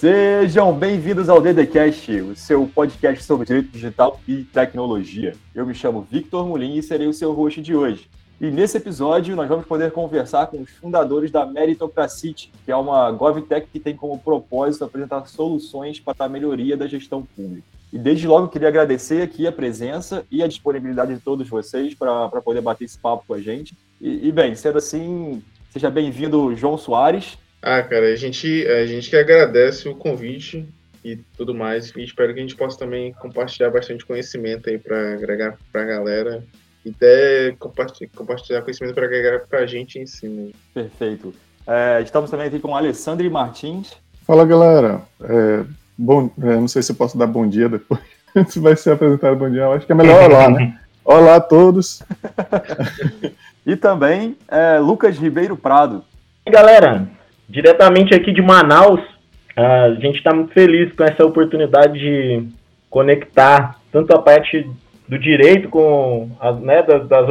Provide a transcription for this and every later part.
Sejam bem-vindos ao DDCast, o seu podcast sobre direito digital e tecnologia. Eu me chamo Victor Mulin e serei o seu host de hoje. E nesse episódio nós vamos poder conversar com os fundadores da Meritocracy, que é uma GovTech que tem como propósito apresentar soluções para a melhoria da gestão pública. E desde logo queria agradecer aqui a presença e a disponibilidade de todos vocês para poder bater esse papo com a gente. E, e bem, sendo assim, seja bem-vindo, João Soares. Ah, cara, a gente, a gente que agradece o convite e tudo mais. E espero que a gente possa também compartilhar bastante conhecimento aí para agregar para a galera e até compartilhar, compartilhar conhecimento para agregar para a gente em si. Né? Perfeito. É, estamos também aqui com Alessandro Martins. Fala, galera. É, Bom, é, não sei se eu posso dar bom dia depois. se vai ser apresentado bom dia, eu acho que é melhor olá, né? Olá a todos. e também é, Lucas Ribeiro Prado. E galera, diretamente aqui de Manaus, a gente está muito feliz com essa oportunidade de conectar tanto a parte do direito com as, né, das, das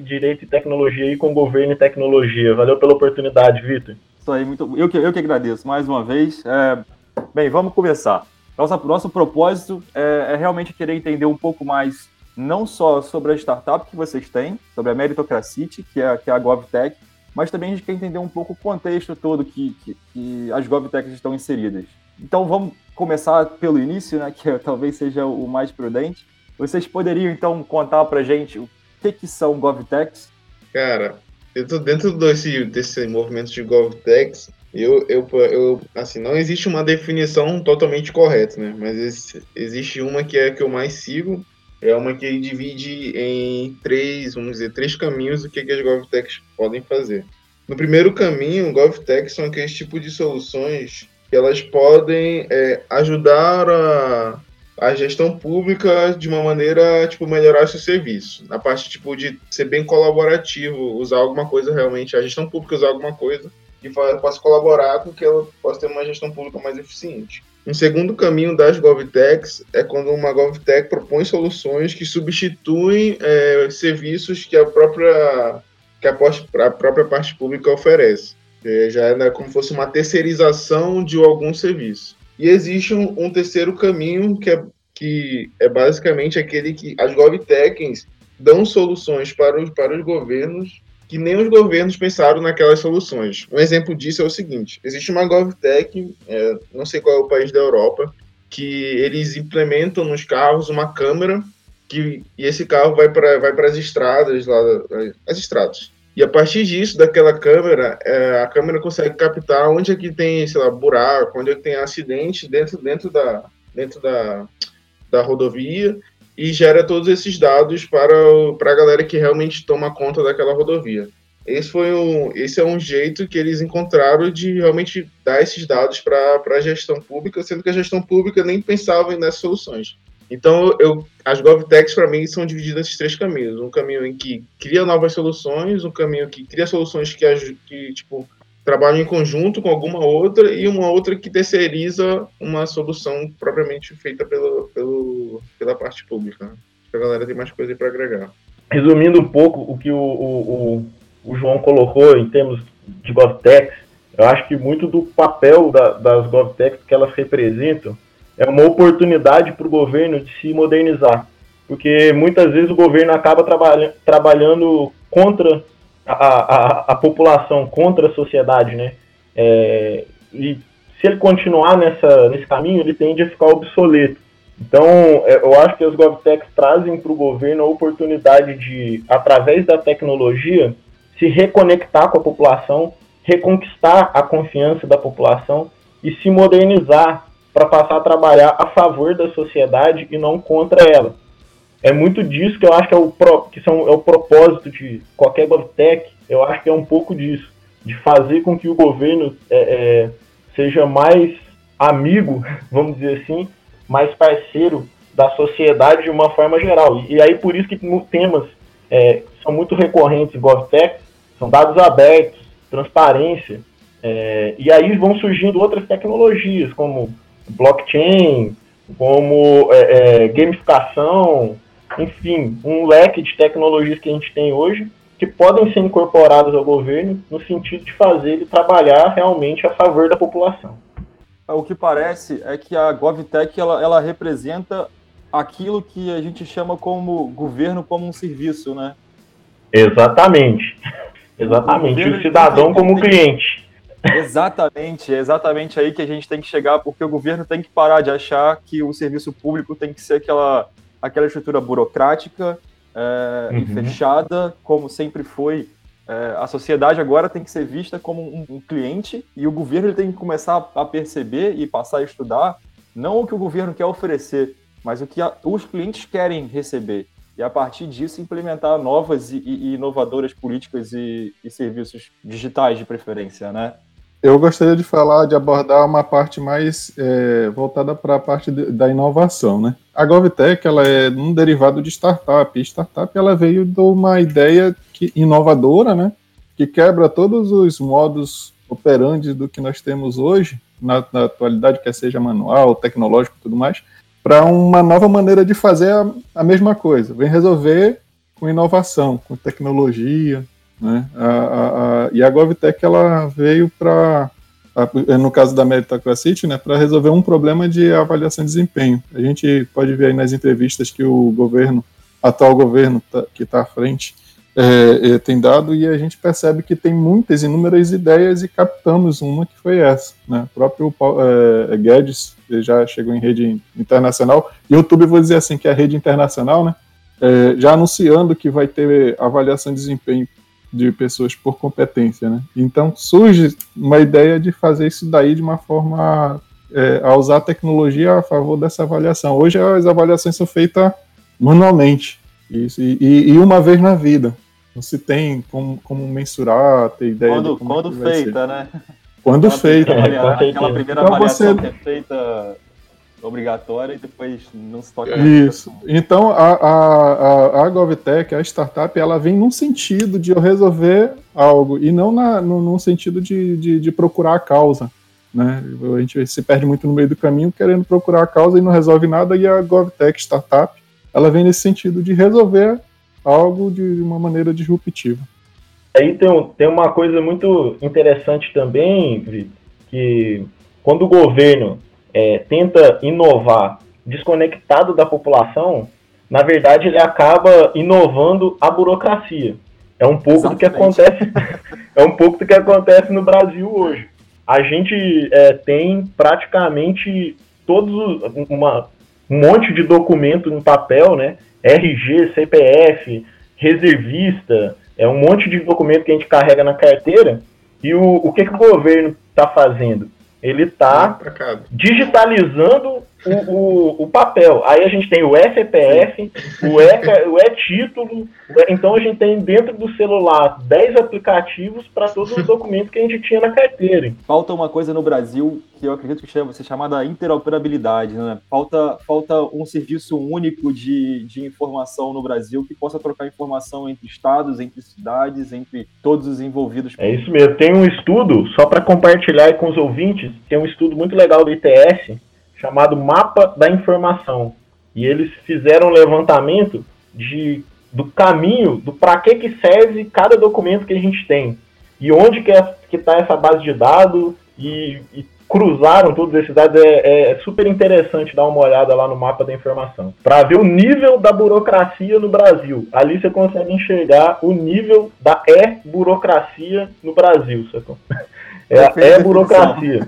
direito e tecnologia e com governo e tecnologia. Valeu pela oportunidade, Vitor. Isso aí, muito, eu, que, eu que agradeço mais uma vez. É, Bem, vamos começar. Nossa, nosso propósito é, é, realmente querer entender um pouco mais, não só sobre a startup que vocês têm, sobre a Meritocracy, que é, que é a GovTech, mas também a gente quer entender um pouco o contexto todo que, que, que as GovTechs estão inseridas. Então vamos começar pelo início, né, que talvez seja o mais prudente. Vocês poderiam então contar para gente o que, que são GovTechs? Cara, dentro, dentro desse, desse movimento de GovTechs, eu, eu, eu, assim, não existe uma definição totalmente correta, né? Mas existe uma que é a que eu mais sigo, é uma que divide em três, vamos dizer, três caminhos do que, que as GovTechs podem fazer. No primeiro caminho, GovTechs são aqueles tipos de soluções que elas podem é, ajudar a, a gestão pública de uma maneira, tipo, melhorar seu serviço. Na parte, tipo, de ser bem colaborativo, usar alguma coisa realmente, a gestão pública usar alguma coisa que possa colaborar com que ela possa ter uma gestão pública mais eficiente. Um segundo caminho das GovTechs é quando uma GovTech propõe soluções que substituem é, serviços que a própria que a, a, própria parte pública oferece. É, já é né, como se fosse uma terceirização de algum serviço. E existe um, um terceiro caminho que é, que é basicamente aquele que as GovTechs dão soluções para os, para os governos que nem os governos pensaram naquelas soluções. Um exemplo disso é o seguinte: existe uma GovTech, é, não sei qual é o país da Europa, que eles implementam nos carros uma câmera que e esse carro vai para vai as estradas lá, as estradas. E a partir disso, daquela câmera, é, a câmera consegue captar onde é que tem, sei lá, buraco, onde é que tem acidente dentro, dentro, da, dentro da, da rodovia e gera todos esses dados para, para a galera que realmente toma conta daquela rodovia. Esse, foi um, esse é um jeito que eles encontraram de realmente dar esses dados para a gestão pública, sendo que a gestão pública nem pensava nessas soluções. Então, eu, as GovTechs, para mim, são divididas nesses três caminhos. Um caminho em que cria novas soluções, um caminho que cria soluções que, que tipo, trabalham em conjunto com alguma outra e uma outra que terceiriza uma solução propriamente feita pelo, pelo, pela parte pública. Né? A galera tem mais coisa para agregar. Resumindo um pouco o que o, o, o, João colocou em termos de GovTechs, eu acho que muito do papel da, das GovTechs que elas representam é uma oportunidade para o governo de se modernizar. Porque muitas vezes o governo acaba trabalha, trabalhando contra a, a, população contra a sociedade, né? É, e se ele continuar nessa, nesse caminho, ele tende a ficar obsoleto. Então, é, eu acho que as GovTechs trazem para o governo a oportunidade de, através da tecnologia, se reconectar com a população, reconquistar a confiança da população e se modernizar para passar a trabalhar a favor da sociedade e não contra ela é muito disso que eu acho que é o, pro, que são, é o propósito de qualquer GovTech, eu acho que é um pouco disso, de fazer com que o governo é, é, seja mais amigo, vamos dizer assim, mais parceiro da sociedade de uma forma geral. E, e aí por isso que temas é, são muito recorrentes em GovTech, são dados abertos, transparência, é, e aí vão surgindo outras tecnologias, como blockchain, como é, é, gamificação, enfim, um leque de tecnologias que a gente tem hoje que podem ser incorporadas ao governo no sentido de fazer ele trabalhar realmente a favor da população. o que parece é que a GovTech ela, ela representa aquilo que a gente chama como governo como um serviço, né? Exatamente. Exatamente. O, o cidadão como cliente. Exatamente, é exatamente aí que a gente tem que chegar, porque o governo tem que parar de achar que o serviço público tem que ser aquela, aquela estrutura burocrática é, uhum. e fechada, como sempre foi. É, a sociedade agora tem que ser vista como um, um, cliente e o governo ele tem que começar a perceber e passar a estudar não o que o governo quer oferecer, mas o que a, os clientes querem receber. E a partir disso implementar novas e, e inovadoras políticas e, e serviços digitais de preferência, né? Eu gostaria de falar, de abordar uma parte mais é, voltada para a parte de, da inovação, né? A GovTech, ela é um derivado de startup. E startup, ela veio de uma ideia que, inovadora, né? Que quebra todos os modos operantes do que nós temos hoje, na, na atualidade, quer seja manual, tecnológico e tudo mais, para uma nova maneira de fazer a, a mesma coisa. Vem resolver com inovação, com tecnologia, né? A, a, e a GovTech ela veio para, no caso da Meritocracy, né, para resolver um problema de avaliação de desempenho. A gente pode ver aí nas entrevistas que o governo, atual governo tá, que está à frente, é, é, tem dado e a gente percebe que tem muitas, inúmeras ideias e captamos uma que foi essa. Né? O próprio é, Guedes já chegou em rede internacional. YouTube, vou dizer assim, que é a rede internacional, né? Já anunciando que vai ter avaliação de desempenho de pessoas por competência, né? Então surge uma ideia de fazer isso daí de uma forma é, a usar a tecnologia a favor dessa avaliação. Hoje as avaliações são feitas manualmente isso, e, e, uma vez na vida. Não se tem como, como mensurar, ter ideia quando, de como quando feita, né? Quando aquela feita. Primeira, aquela primeira então, avaliação você... que é feita obrigatória e depois não se toca Isso. Então, a, a, a, GovTech, a startup, ela vem num sentido de eu resolver algo e não na, no, num sentido de, de, de, procurar a causa. Né? A gente se perde muito no meio do caminho querendo procurar a causa e não resolve nada, e a GovTech Startup, ela vem nesse sentido de resolver algo de uma maneira disruptiva. Aí tem, tem uma coisa muito interessante também, que quando o governo é, tenta inovar desconectado da população, na verdade ele acaba inovando a burocracia. É um pouco Exatamente. do que acontece, é um pouco do que acontece no Brasil hoje. A gente é, tem praticamente todos uma, um monte de documento no papel, né? RG, CPF, reservista, é um monte de documento que a gente carrega na carteira. E o, o que, que o governo está fazendo? Ele está digitalizando o, o, o, papel. Aí a gente tem o FPF, o E, o E-título. Então a gente tem dentro do celular 10 aplicativos para todos os documentos que a gente tinha na carteira. Falta uma coisa no Brasil que eu acredito que chama, ser chamada interoperabilidade. Né? Falta, falta um serviço único de, de informação no Brasil que possa trocar informação entre estados, entre cidades, entre todos os envolvidos. É isso mesmo. Tem um estudo, só para compartilhar com os ouvintes, tem um estudo muito legal do ITS chamado Mapa da Informação. E eles fizeram um levantamento de, do caminho, do para que, que serve cada documento que a gente tem. E onde que é, está essa base de dados e, e cruzaram todos esses dados. É, é, super interessante dar uma olhada lá no mapa da informação. Para ver o nível da burocracia no Brasil. Ali você consegue enxergar o nível da e-burocracia no Brasil, sacou? É, é burocracia.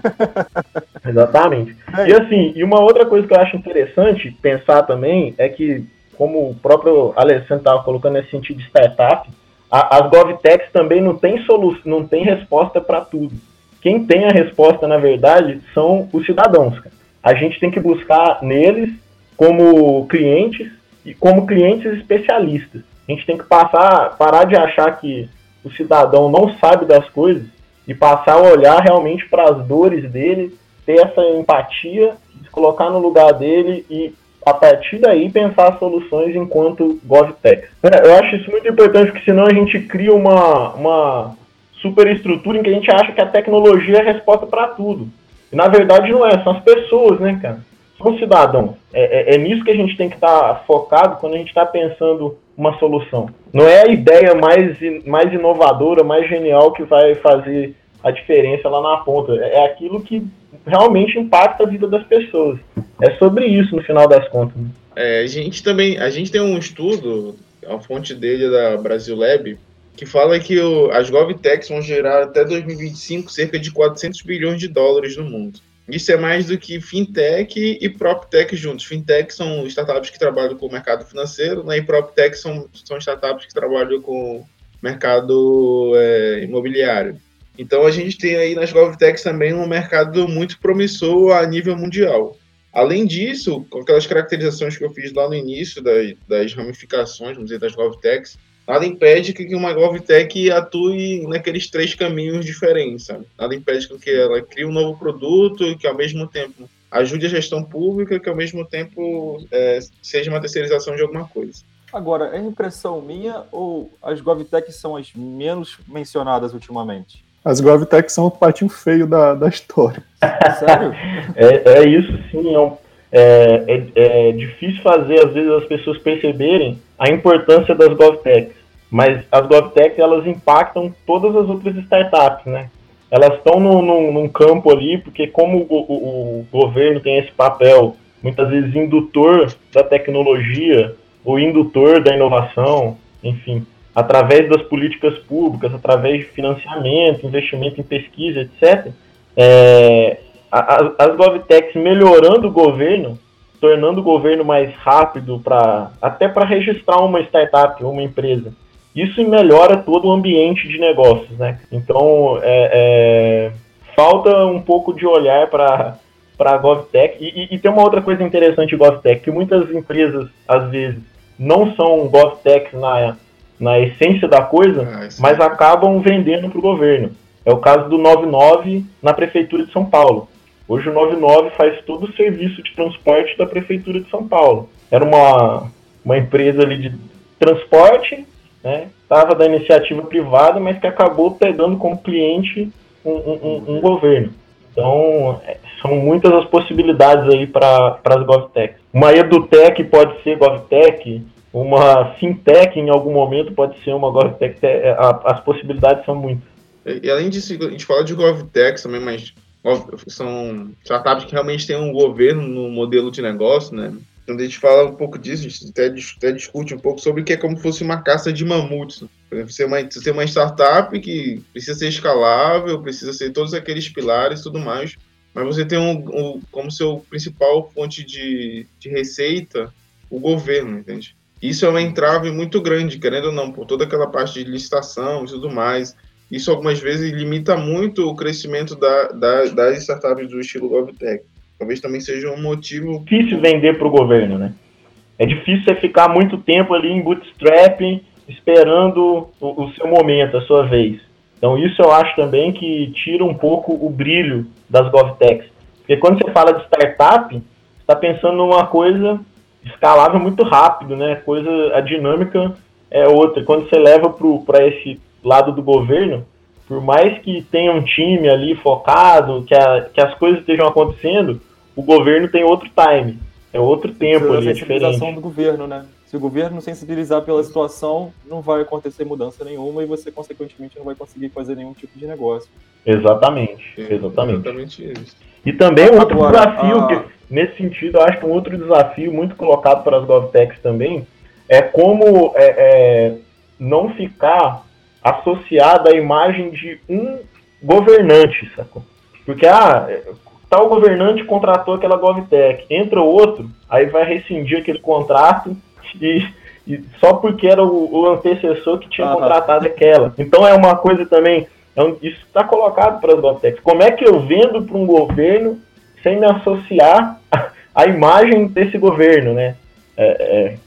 Exatamente. É. E assim, e uma outra coisa que eu acho interessante pensar também é que, como o próprio Alessandro estava colocando nesse sentido de startup, a, as GovTechs também não tem solução, não tem resposta para tudo. Quem tem a resposta, na verdade, são os cidadãos. Cara. A gente tem que buscar neles como clientes e como clientes especialistas. A gente tem que passar, parar de achar que o cidadão não sabe das coisas e passar a olhar realmente para as dores dele, ter essa empatia, se colocar no lugar dele e a partir daí pensar soluções enquanto GovTech. Eu acho isso muito importante, porque senão a gente cria uma, uma superestrutura em que a gente acha que a tecnologia é a resposta para tudo. E na verdade não é, são as pessoas, né, cara? São cidadãos. É, é, é nisso que a gente tem que estar tá focado quando a gente está pensando uma solução. Não é a ideia mais, mais inovadora, mais genial que vai fazer a diferença lá na ponta. É aquilo que realmente impacta a vida das pessoas. É sobre isso no final das contas. É, a gente também, a gente tem um estudo, a fonte dele é da Brasil Lab, que fala que o, as GovTechs vão gerar até 2025 cerca de 400 bilhões de dólares no mundo. Isso é mais do que fintech e proptech juntos. Fintech são startups que trabalham com o mercado financeiro, né, e proptech são, são startups que trabalham com mercado é, imobiliário. Então a gente tem aí nas GovTechs também um mercado muito promissor a nível mundial. Além disso, com aquelas caracterizações que eu fiz lá no início das, das ramificações, vamos dizer, das GovTechs, nada impede que uma GovTech atue naqueles três caminhos diferentes, sabe? Nada impede que ela crie um novo produto e que ao mesmo tempo ajude a gestão pública, que ao mesmo tempo é, seja uma terceirização de alguma coisa. Agora, é impressão minha ou as GovTechs são as menos mencionadas ultimamente? As GovTechs são o patinho feio da, da história. Sério? é, é isso sim, é um é, é, é, difícil fazer, às vezes, as pessoas perceberem a importância das GovTechs. Mas as GovTechs, elas impactam todas as outras startups, né? Elas estão no, no, num campo ali, porque como o, o, o governo tem esse papel, muitas vezes indutor da tecnologia, ou indutor da inovação, enfim, através das políticas públicas, através de financiamento, investimento em pesquisa, etc., é, as, GovTechs melhorando o governo, tornando o governo mais rápido para até para registrar uma startup uma empresa. Isso melhora todo o ambiente de negócios, né? Então, é, é, falta um pouco de olhar para para a GovTech. E, e, e, tem uma outra coisa interessante de GovTech, que muitas empresas, às vezes, não são GovTechs na, na essência da coisa, ah, mas acabam vendendo para o governo. É o caso do 99 na Prefeitura de São Paulo. Hoje o 99 faz todo o serviço de transporte da Prefeitura de São Paulo. Era uma, uma empresa ali de transporte, né? Estava da iniciativa privada, mas que acabou pegando como cliente um, um, um governo. Então, é, são muitas as possibilidades aí para as GovTech. Uma EduTech pode ser GovTech, uma Fintech em algum momento pode ser uma GovTech, é, as possibilidades são muitas. E, além disso, a gente fala de GovTech também, mas são startups que realmente têm um governo no modelo de negócio, né? Quando a gente fala um pouco disso, a gente até, até discute um pouco sobre o que é como se fosse uma caça de mamutes. Né? Por exemplo, você, uma, tem uma startup que precisa ser escalável, precisa ser todos aqueles pilares e tudo mais, mas você tem um, um, como seu principal fonte de, de receita o governo, entende? Isso é uma entrave muito grande, querendo ou não, por toda aquela parte de licitação e tudo mais isso algumas vezes limita muito o crescimento da, da, das startups do estilo GovTech. Talvez também seja um motivo. Difícil vender para o governo, né? É difícil você ficar muito tempo ali em bootstrap, esperando o, o seu momento, a sua vez. Então, isso eu acho também que tira um pouco o brilho das GovTechs. Porque quando você fala de startup, está pensando numa coisa escalável muito rápido, né? Coisa, a dinâmica é outra. Quando você leva para esse lado do governo, por mais que tenha um time ali focado, que, a, que as coisas estejam acontecendo, o governo tem outro time, é outro tempo ali, é diferente. do governo, né? Se o governo não sensibilizar pela situação, não vai acontecer mudança nenhuma e você, consequentemente, não vai conseguir fazer nenhum tipo de negócio. Exatamente, exatamente. exatamente isso. E também um outro Agora, desafio, a... que, nesse sentido, eu acho que um outro desafio muito colocado para as GovTechs também é como é, é, não ficar associada à imagem de um governante, sacou? Porque, ah, tal governante contratou aquela GovTech, entra outro, aí vai rescindir aquele contrato e, e só porque era o, o antecessor que tinha contratado aquela. Então é uma coisa também, é um, isso está colocado para as GovTechs. Como é que eu vendo para um governo sem me associar à imagem desse governo, né? É, é,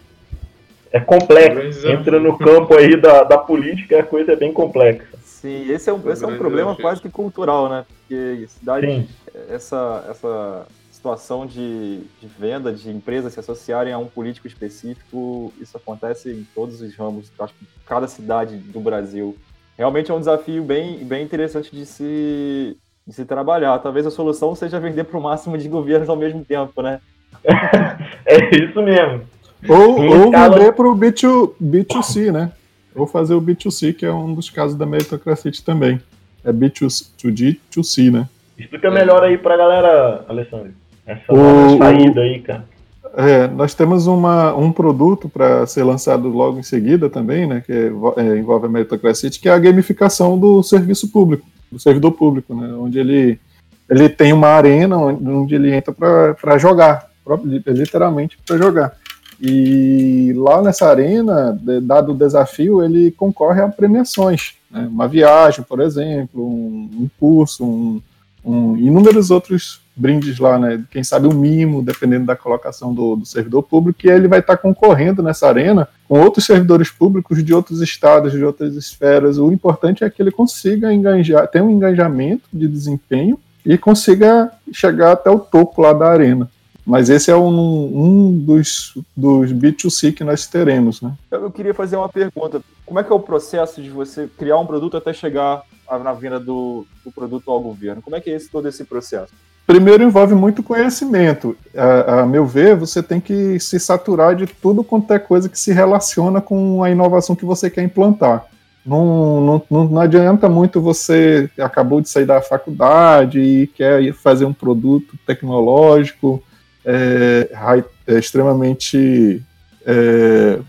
é complexo. Entra no campo aí da, da política, a coisa é bem complexa. Sim, esse é um, esse é um problema quase que cultural, né? Porque cidade, essa, essa situação de, de venda, de empresas se associarem a um político específico, isso acontece em todos os ramos, acho que cada cidade do Brasil. Realmente é um desafio bem, bem interessante de se, de se trabalhar. Talvez a solução seja vender para o máximo de governos ao mesmo tempo, né? é isso mesmo. Ou, ou vender para o B2, B2C, né? Ou fazer o B2C, que é um dos casos da meritocracia também. É B2D2C, né? Explica melhor aí pra galera, Alessandro. Essa o, saída aí, cara. É, nós temos uma, um produto para ser lançado logo em seguida também, né, que é, envolve a meritocracia, que é a gamificação do serviço público, do servidor público, né, onde ele, ele tem uma arena onde, ele entra para jogar, literalmente para jogar. E lá nessa arena, dado o desafio, ele concorre a premiações, né, uma viagem, por exemplo, um, um curso, um, um, inúmeros outros brindes lá, né? Quem sabe um mimo, dependendo da colocação do, do servidor público, e ele vai estar concorrendo nessa arena com outros servidores públicos de outros estados, de outras esferas. O importante é que ele consiga engajar, ter um engajamento de desempenho e consiga chegar até o topo lá da arena. Mas esse é um, um dos, dos B2C que nós teremos, né? Eu queria fazer uma pergunta. Como é que é o processo de você criar um produto até chegar na venda do, do produto ao governo? Como é que é esse, todo esse processo? Primeiro envolve muito conhecimento. A, a, meu ver, você tem que se saturar de tudo quanto é coisa que se relaciona com a inovação que você quer implantar. Não, não, não adianta muito você acabou de sair da faculdade e quer fazer um produto tecnológico é, é extremamente é,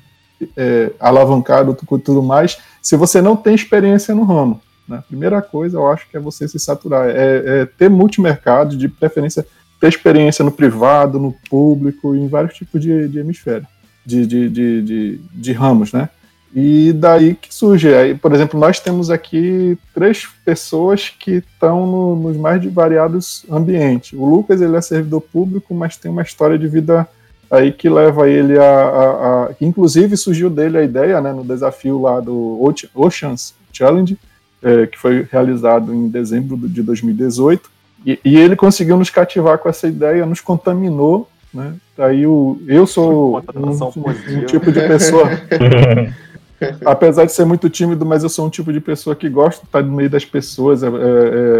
é, alavancado e tudo mais, se você não tem experiência no ramo. Né? Primeira coisa, eu acho que é você se saturar, é, é ter multimercado, de preferência ter experiência no privado, no público, em vários tipos de, de hemisfério, de, de, de, de, de ramos, né? E daí que surge. Aí, por exemplo, nós temos aqui três pessoas que estão no, nos mais variados ambientes. O Lucas ele é servidor público, mas tem uma história de vida aí que leva ele a, a, a inclusive surgiu dele a ideia, né, no desafio lá do Oceans Challenge, é, que foi realizado em dezembro de 2018, e, e, ele conseguiu nos cativar com essa ideia, nos contaminou, né? Aí o, eu sou um, um tipo de pessoa apesar de ser muito tímido, mas eu sou um tipo de pessoa que gosta de estar no meio das pessoas, é, é,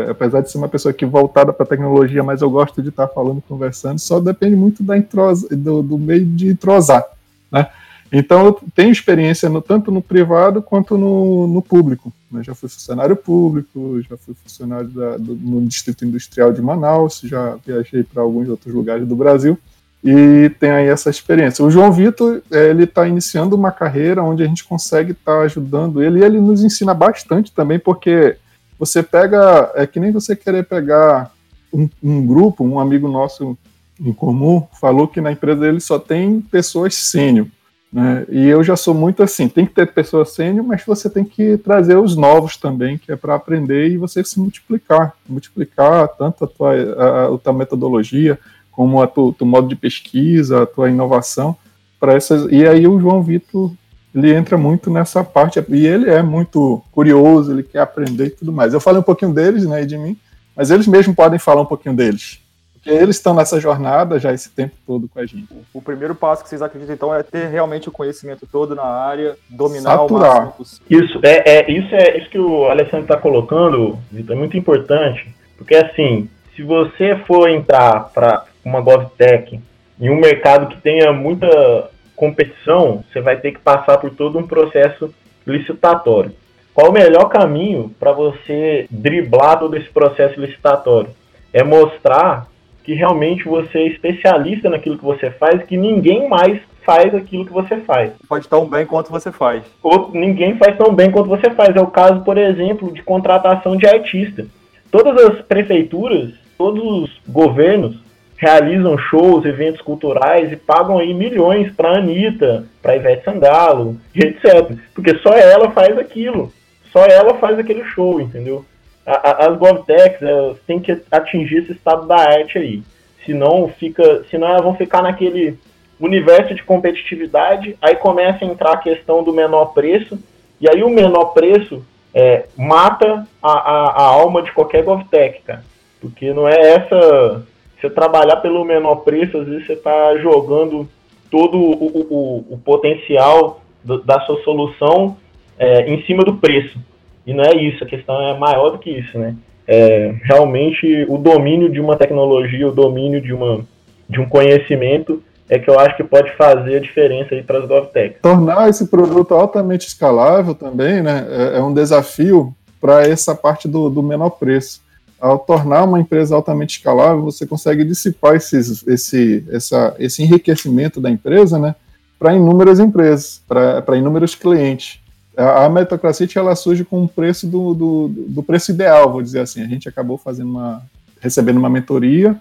é apesar de ser uma pessoa que voltada para a tecnologia, mas eu gosto de estar falando, conversando, só depende muito da entrosa, do, do meio de entrosar, né? Então, eu tenho experiência no, tanto no privado quanto no, no público. Né? já fui funcionário público, já fui funcionário da, do, no Distrito Industrial de Manaus, já viajei para alguns outros lugares do Brasil e tem aí essa experiência. O João Vitor, é, ele está iniciando uma carreira onde a gente consegue estar tá ajudando ele e ele nos ensina bastante também, porque você pega, é que nem você querer pegar um, um grupo, um amigo nosso em comum falou que na empresa dele só tem pessoas sênior. Né? E eu já sou muito assim, tem que ter pessoas sênior, mas você tem que trazer os novos também, que é para aprender e você se multiplicar, multiplicar tanto a tua, a, a tua metodologia, como tu, tu modo de pesquisa, a tua inovação para essas. E aí o João Vitor ele entra muito nessa parte e ele é muito curioso, ele quer aprender e tudo mais. Eu falei um pouquinho deles, né, de mim, mas eles mesmos podem falar um pouquinho deles. Porque eles estão nessa jornada já esse tempo todo com a gente. O primeiro passo que vocês acreditam, então, é ter realmente o conhecimento todo na área, dominar Saturar. o máximo possível. Isso é, é, isso é isso que o Alessandro está colocando, Vitor, é muito importante. Porque, assim, se você for entrar para uma GovTech em um mercado que tenha muita competição, você vai ter que passar por todo um processo licitatório. Qual o melhor caminho para você driblar todo esse processo licitatório? É mostrar que realmente você é especialista naquilo que você faz, que ninguém mais faz aquilo que você faz. Pode tão bem quanto você faz. Ou ninguém faz tão bem quanto você faz. É o caso, por exemplo, de contratação de artista. Todas as prefeituras, todos os governos realizam shows, eventos culturais e pagam aí milhões para Anitta, para Ivete Sangalo, etc. Porque só ela faz aquilo. Só ela faz aquele show, entendeu? As GovTechs têm que atingir esse estado da arte aí. Senão, fica, senão elas vão ficar naquele universo de competitividade, aí começa a entrar a questão do menor preço, e aí o menor preço é, mata a, a, a, alma de qualquer GovTech, cara. Porque não é essa. Você trabalhar pelo menor preço, às vezes você está jogando todo o, o, o potencial da sua solução é, em cima do preço. E não é isso, a questão é maior do que isso, né? É, realmente o domínio de uma tecnologia, o domínio de, uma, de um conhecimento é que eu acho que pode fazer a diferença aí para as GovTech. Tornar esse produto altamente escalável também, né, é, é um desafio para essa parte do, do menor preço. ao tornar uma empresa altamente escalável, você consegue dissipar esses, esse, essa, esse enriquecimento da empresa né, para inúmeras empresas, para inúmeros clientes. A, a meritocracia ela surge com o preço do, do, do, preço ideal, vou dizer assim. A gente acabou fazendo uma, recebendo uma mentoria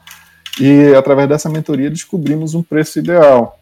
e através dessa mentoria descobrimos um preço ideal,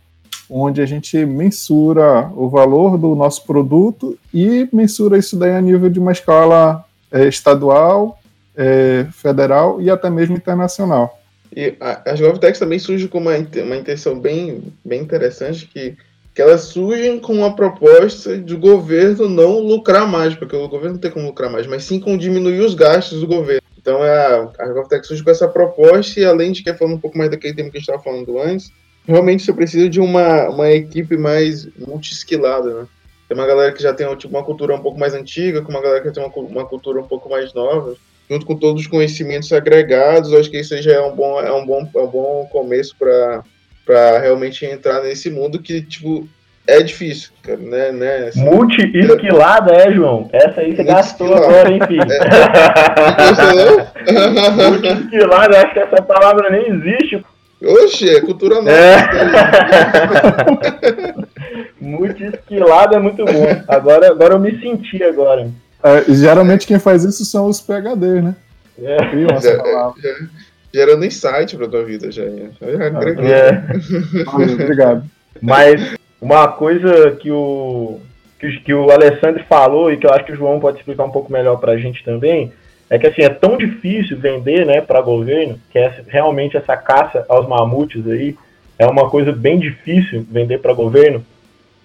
onde a gente mensura o valor do nosso produto e mensura isso daí a nível de uma escala é, estadual, é, federal e até mesmo internacional. E as GovTechs também surgem com uma, uma intenção bem, bem interessante, que, que elas surgem com uma proposta do governo não lucrar mais, porque o governo não tem como lucrar mais, mas sim com diminuir os gastos do governo. Então é a, a GovTech surge com essa proposta e além de que falando um pouco mais daquele tema que a gente estava falando antes, realmente você precisa de uma, uma equipe mais multi-skillada, né? Tem uma galera que já tem tipo, uma cultura um pouco mais antiga, com uma galera que tem uma, uma cultura um pouco mais nova junto com todos os conhecimentos agregados, acho que isso já é um bom, é um bom, é um bom começo para realmente entrar nesse mundo que, tipo, é difícil, cara, né? né assim, Multi-esquilada, é, João? Essa aí você gastou agora, hein, filho? É. Multi-esquilada, acho que essa palavra nem existe. Oxe, é cultura nova. É. Multi-esquilada é muito bom. Agora, agora eu me senti agora. É, geralmente quem faz isso são os PHD, né? É. Já, já, gerando insight pra tua vida, já. É. é. Obrigado. Mas uma coisa que o, que, que, o Alessandro falou e que eu acho que o João pode explicar um pouco melhor pra gente também, é que assim, é tão difícil vender né, para governo, que é realmente essa caça aos mamutes aí, é uma coisa bem difícil vender para governo,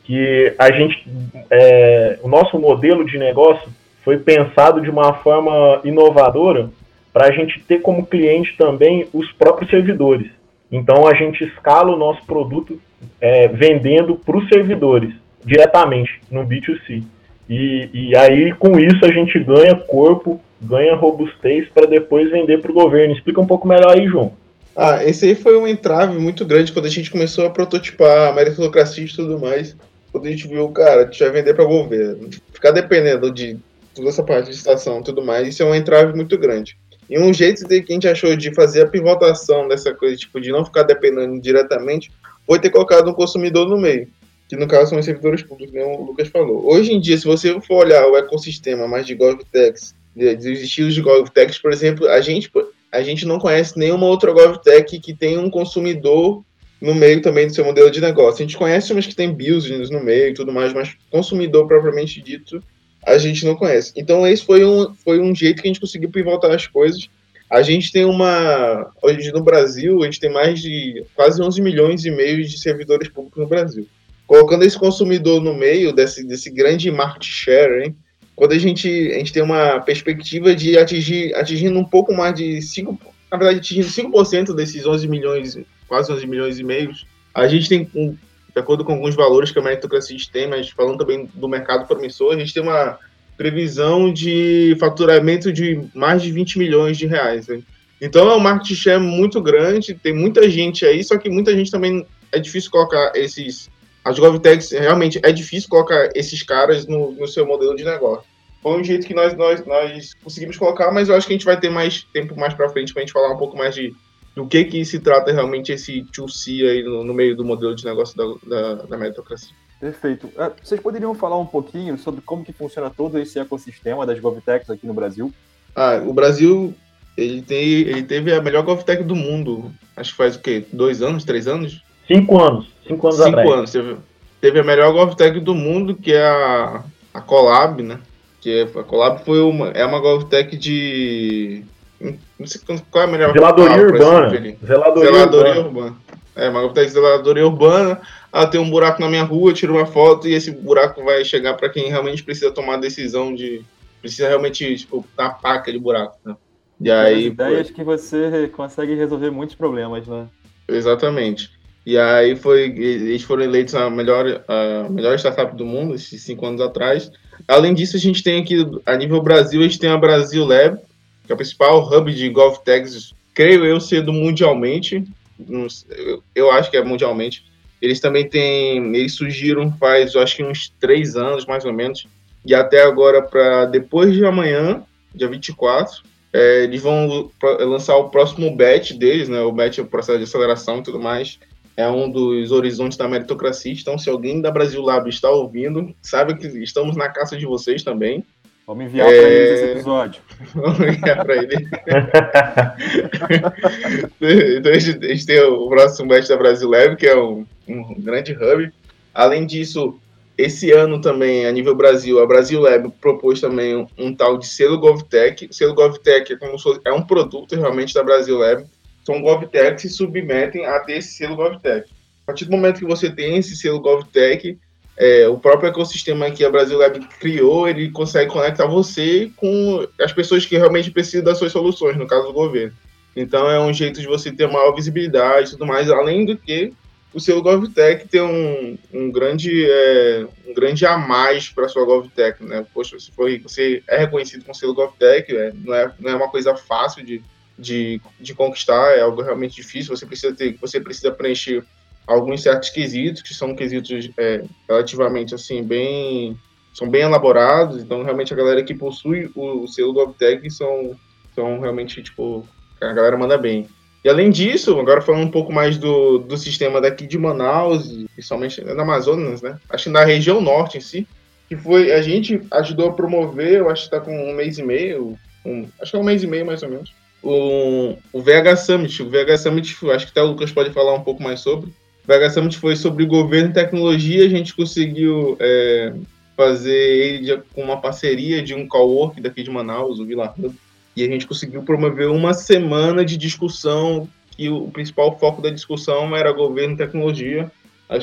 que a gente, é, o nosso modelo de negócio foi pensado de uma forma inovadora para a gente ter como cliente também os próprios servidores. Então a gente escala o nosso produto é, vendendo para os servidores diretamente no B2C. E, e aí com isso a gente ganha corpo, ganha robustez para depois vender para o governo. Explica um pouco melhor aí, João. Ah, esse aí foi um entrave muito grande quando a gente começou a prototipar a meritocracia e tudo mais. Quando a gente viu, cara, a gente vai vender para o governo. Ficar dependendo de toda essa parte de estação e tudo mais, isso é um entrave muito grande. E um jeito de que a gente achou de fazer a pivotação dessa coisa, tipo, de não ficar dependendo diretamente, foi ter colocado um consumidor no meio, que no caso são os servidores públicos, como o Lucas falou. Hoje em dia, se você for olhar o ecossistema mais de GovTechs, dos estilos de GovTechs, por exemplo, a gente, a gente não conhece nenhuma outra GovTech que tenha um consumidor no meio também do seu modelo de negócio. A gente conhece umas que tem business no meio e tudo mais, mas consumidor propriamente dito, a gente não conhece. Então esse foi um, foi um jeito que a gente conseguiu pivotar as coisas. A gente tem uma. Hoje no Brasil, a gente tem mais de quase 11 milhões e meio de servidores públicos no Brasil. Colocando esse consumidor no meio desse, desse grande market share, hein, quando a gente, a gente tem uma perspectiva de atingir atingindo um pouco mais de 5%, na verdade, atingindo 5% desses 11 milhões, quase 11 milhões e meio, a gente tem de acordo com alguns valores que a meritocracia tem, mas falando também do mercado promissor, a gente tem uma previsão de faturamento de mais de 20 milhões de reais. Né? Então é um market share muito grande, tem muita gente aí, só que muita gente também é difícil colocar esses. As GovTechs, realmente é difícil colocar esses caras no, no seu modelo de negócio. Foi um jeito que nós, nós, nós conseguimos colocar, mas eu acho que a gente vai ter mais tempo mais para frente para a gente falar um pouco mais de do que que se trata realmente esse 2C aí no, no meio do modelo de negócio da, da, da meritocracia. Perfeito. É, vocês poderiam falar um pouquinho sobre como que funciona todo esse ecossistema das GovTechs aqui no Brasil? Ah, o Brasil ele, tem, ele teve a melhor GovTech do mundo. Acho que faz o quê? Dois anos, três anos? Cinco anos. Cinco anos Cinco anos. Teve, teve a melhor GovTech do mundo, que é a, a Colab, né? Que é, a Colab foi uma, é uma GovTech de não sei qual é a melhor Zeladoria urbana. Zeladoria, Zeladoria urbana. urbana. É, uma de zeladoria urbana. Ah, tem um buraco na minha rua, tiro uma foto e esse buraco vai chegar para quem realmente precisa tomar a decisão de. Precisa realmente, tipo, paca de buraco. Né? E aí. ideias que você consegue resolver muitos problemas, né? Exatamente. E aí foi. Eles foram eleitos a melhor, a melhor startup do mundo, esses cinco anos atrás. Além disso, a gente tem aqui, a nível Brasil, a gente tem a Brasil Lab, que é o principal hub de golf tags, creio eu, sendo mundialmente. Eu, acho que é mundialmente. Eles também têm. Eles surgiram faz, eu acho que uns três anos, mais ou menos. E até agora, para depois de amanhã, dia 24, é, eles vão lançar o próximo batch deles, né? O batch é o processo de aceleração e tudo mais. É um dos horizontes da meritocracia. Então, se alguém da Brasil Lab está ouvindo, sabe que estamos na caça de vocês também. Vamos enviar é... para eles esse episódio. Vamos enviar para eles. então, a gente, tem o próximo batch da Brasil Lab, que é um, um grande hub. Além disso, esse ano também, a nível Brasil, a Brasil Lab propôs também um, um tal de selo GovTech. O selo GovTech é, como é um produto realmente da Brasil Lab. São GovTech que se submetem a ter esse selo GovTech. A partir do momento que você tem esse selo GovTech, é, o próprio ecossistema que a Brasil Lab criou, ele consegue conectar você com as pessoas que realmente precisam das suas soluções, no caso do governo. Então é um jeito de você ter maior visibilidade e tudo mais, além do que o selo GovTech tem um, um, grande, é, um grande a mais para a sua GovTech, né? Poxa, se for, você é reconhecido com o selo GovTech, é, não, é, não é uma coisa fácil de, de, de conquistar, é algo realmente difícil, você precisa, ter, você precisa preencher alguns certos quesitos, que são quesitos é, relativamente, assim, bem... são bem elaborados, então realmente a galera que possui o, o selo GovTech são, são realmente, tipo, a galera manda bem. E além disso, agora falando um pouco mais do, do sistema daqui de Manaus, principalmente na Amazonas, né? Acho que na região norte em si, que foi, a gente ajudou a promover, eu acho que está com um mês e meio, um, acho que é um mês e meio mais ou menos, o, o VH Summit. O VH Summit, acho que até o Lucas pode falar um pouco mais sobre. VH Summit foi sobre governo e tecnologia, a gente conseguiu é, fazer ele com uma parceria de um cowork daqui de Manaus, o Vila e a gente conseguiu promover uma semana de discussão e o principal foco da discussão era governo e tecnologia.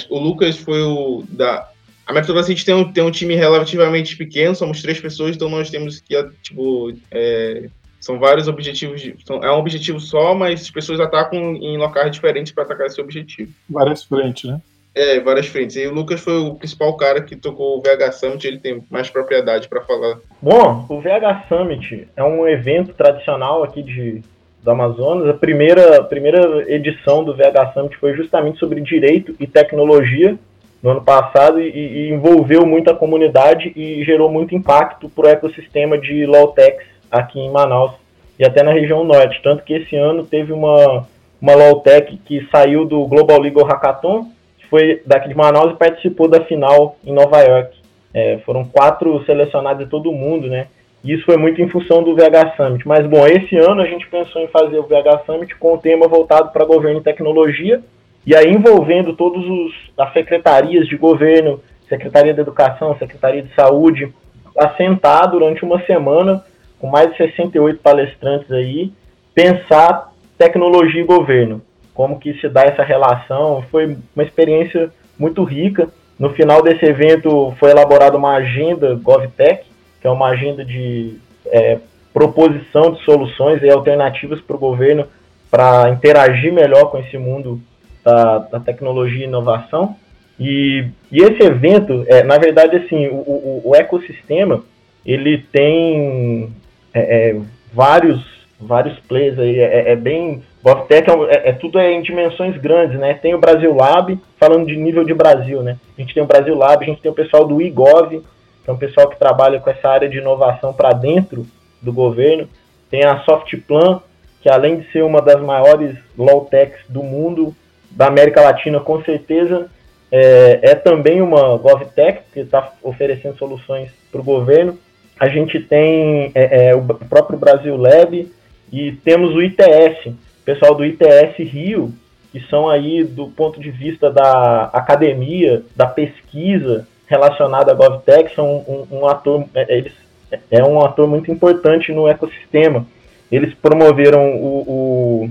O Lucas foi o da a Metodocity tem um, tem um time relativamente pequeno, somos três pessoas, então nós temos que, tipo, é, são vários objetivos, de, são, é um objetivo só, mas as pessoas atacam em locais diferentes para atacar esse objetivo. Várias frentes, né? É, várias frentes. E o Lucas foi o principal cara que tocou o VH Summit, ele tem mais propriedade para falar. Bom, o VH Summit é um evento tradicional aqui de, do Amazonas. A primeira, a primeira edição do VH Summit foi justamente sobre direito e tecnologia no ano passado e, e envolveu muita comunidade e gerou muito impacto para o ecossistema de Lawtex aqui em Manaus e até na região norte. Tanto que esse ano teve uma, uma Lawtech que saiu do Global Legal Hackathon foi daqui de Manaus e participou da final em Nova York. É, foram quatro selecionados de todo mundo, né? E isso foi muito em função do VH Summit. Mas, bom, esse ano a gente pensou em fazer o VH Summit com o tema voltado para governo e tecnologia, e aí envolvendo todos os as secretarias de governo, Secretaria da Educação, Secretaria de Saúde, a sentar durante uma semana com mais de 68 palestrantes aí, pensar tecnologia e governo como que se dá essa relação. Foi uma experiência muito rica. No final desse evento foi elaborada uma agenda GovTech, que é uma agenda de é, proposição de soluções e alternativas para o governo para interagir melhor com esse mundo da, da tecnologia e inovação. E, e esse evento, é, na verdade, assim, o, o, o ecossistema ele tem é, é vários vários players aí, é, é bem GovTech é, é, é, tudo é em dimensões grandes, né? Tem o Brasil Lab, falando de nível de Brasil, né? A gente tem o Brasil Lab, a gente tem o pessoal do iGov, que é um pessoal que trabalha com essa área de inovação para dentro do governo. Tem a Softplan, que além de ser uma das maiores low techs do mundo, da América Latina, com certeza, é, é também uma GovTech, que está oferecendo soluções para o governo. A gente tem é, é, o próprio Brasil Lab e temos o ITS, pessoal do ITS Rio, que são aí do ponto de vista da academia, da pesquisa relacionada à GovTech, são um, um ator, é, eles, é um ator muito importante no ecossistema. Eles promoveram o, o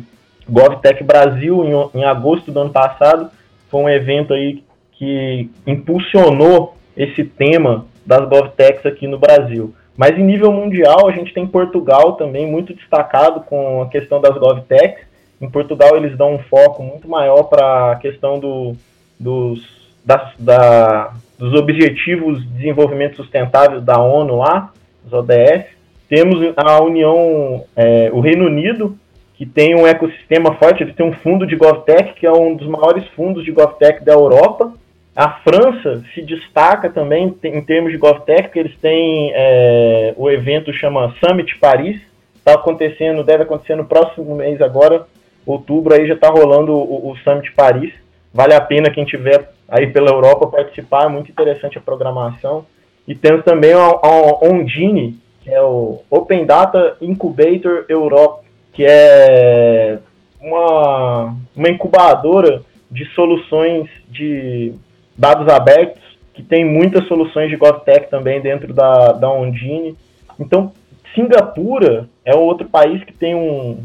GovTech Brasil em, em agosto do ano passado, foi um evento aí que impulsionou esse tema das GovTechs aqui no Brasil. Mas em nível mundial, a gente tem Portugal também muito destacado com a questão das GovTechs. Em Portugal, eles dão um foco muito maior para a questão do, dos, da, dos Objetivos de Desenvolvimento Sustentável da ONU lá, os ODS. Temos a União, é, o Reino Unido, que tem um ecossistema forte, ele tem um fundo de GovTech, que é um dos maiores fundos de GovTech da Europa, a França se destaca também em termos de GovTech, eles têm é, o evento chama Summit Paris, está acontecendo, deve acontecer no próximo mês agora, outubro, aí já está rolando o, o Summit Paris. Vale a pena quem tiver aí pela Europa participar, é muito interessante a programação. E temos também a, a Ondine, que é o Open Data Incubator Europe, que é uma, uma incubadora de soluções de dados abertos, que tem muitas soluções de GovTech também dentro da, da Ondine. Então, Singapura é outro país que tem um,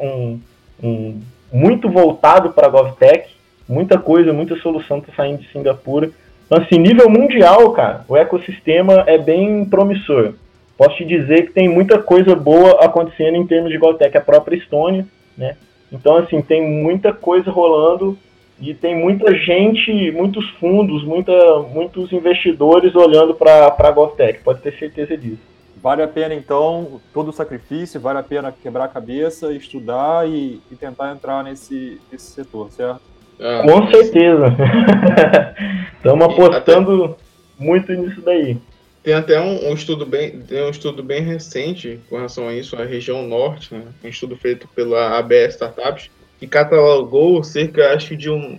um, um muito voltado para a GovTech, muita coisa, muita solução está saindo de Singapura. Então, assim, nível mundial, cara, o ecossistema é bem promissor. Posso te dizer que tem muita coisa boa acontecendo em termos de GovTech, a própria Estônia, né? Então, assim, tem muita coisa rolando e tem muita gente, muitos fundos, muita, muitos investidores olhando para a GovTech, pode ter certeza disso. Vale a pena, então, todo o sacrifício, vale a pena quebrar a cabeça, estudar e, e tentar entrar nesse, nesse setor, certo? Ah, Com certeza. Estamos apostando até, muito nisso daí. Tem até um, um, estudo bem, tem um estudo bem recente com relação a isso, a região norte, né? um estudo feito pela ABS Startups, que catalogou cerca, acho de um,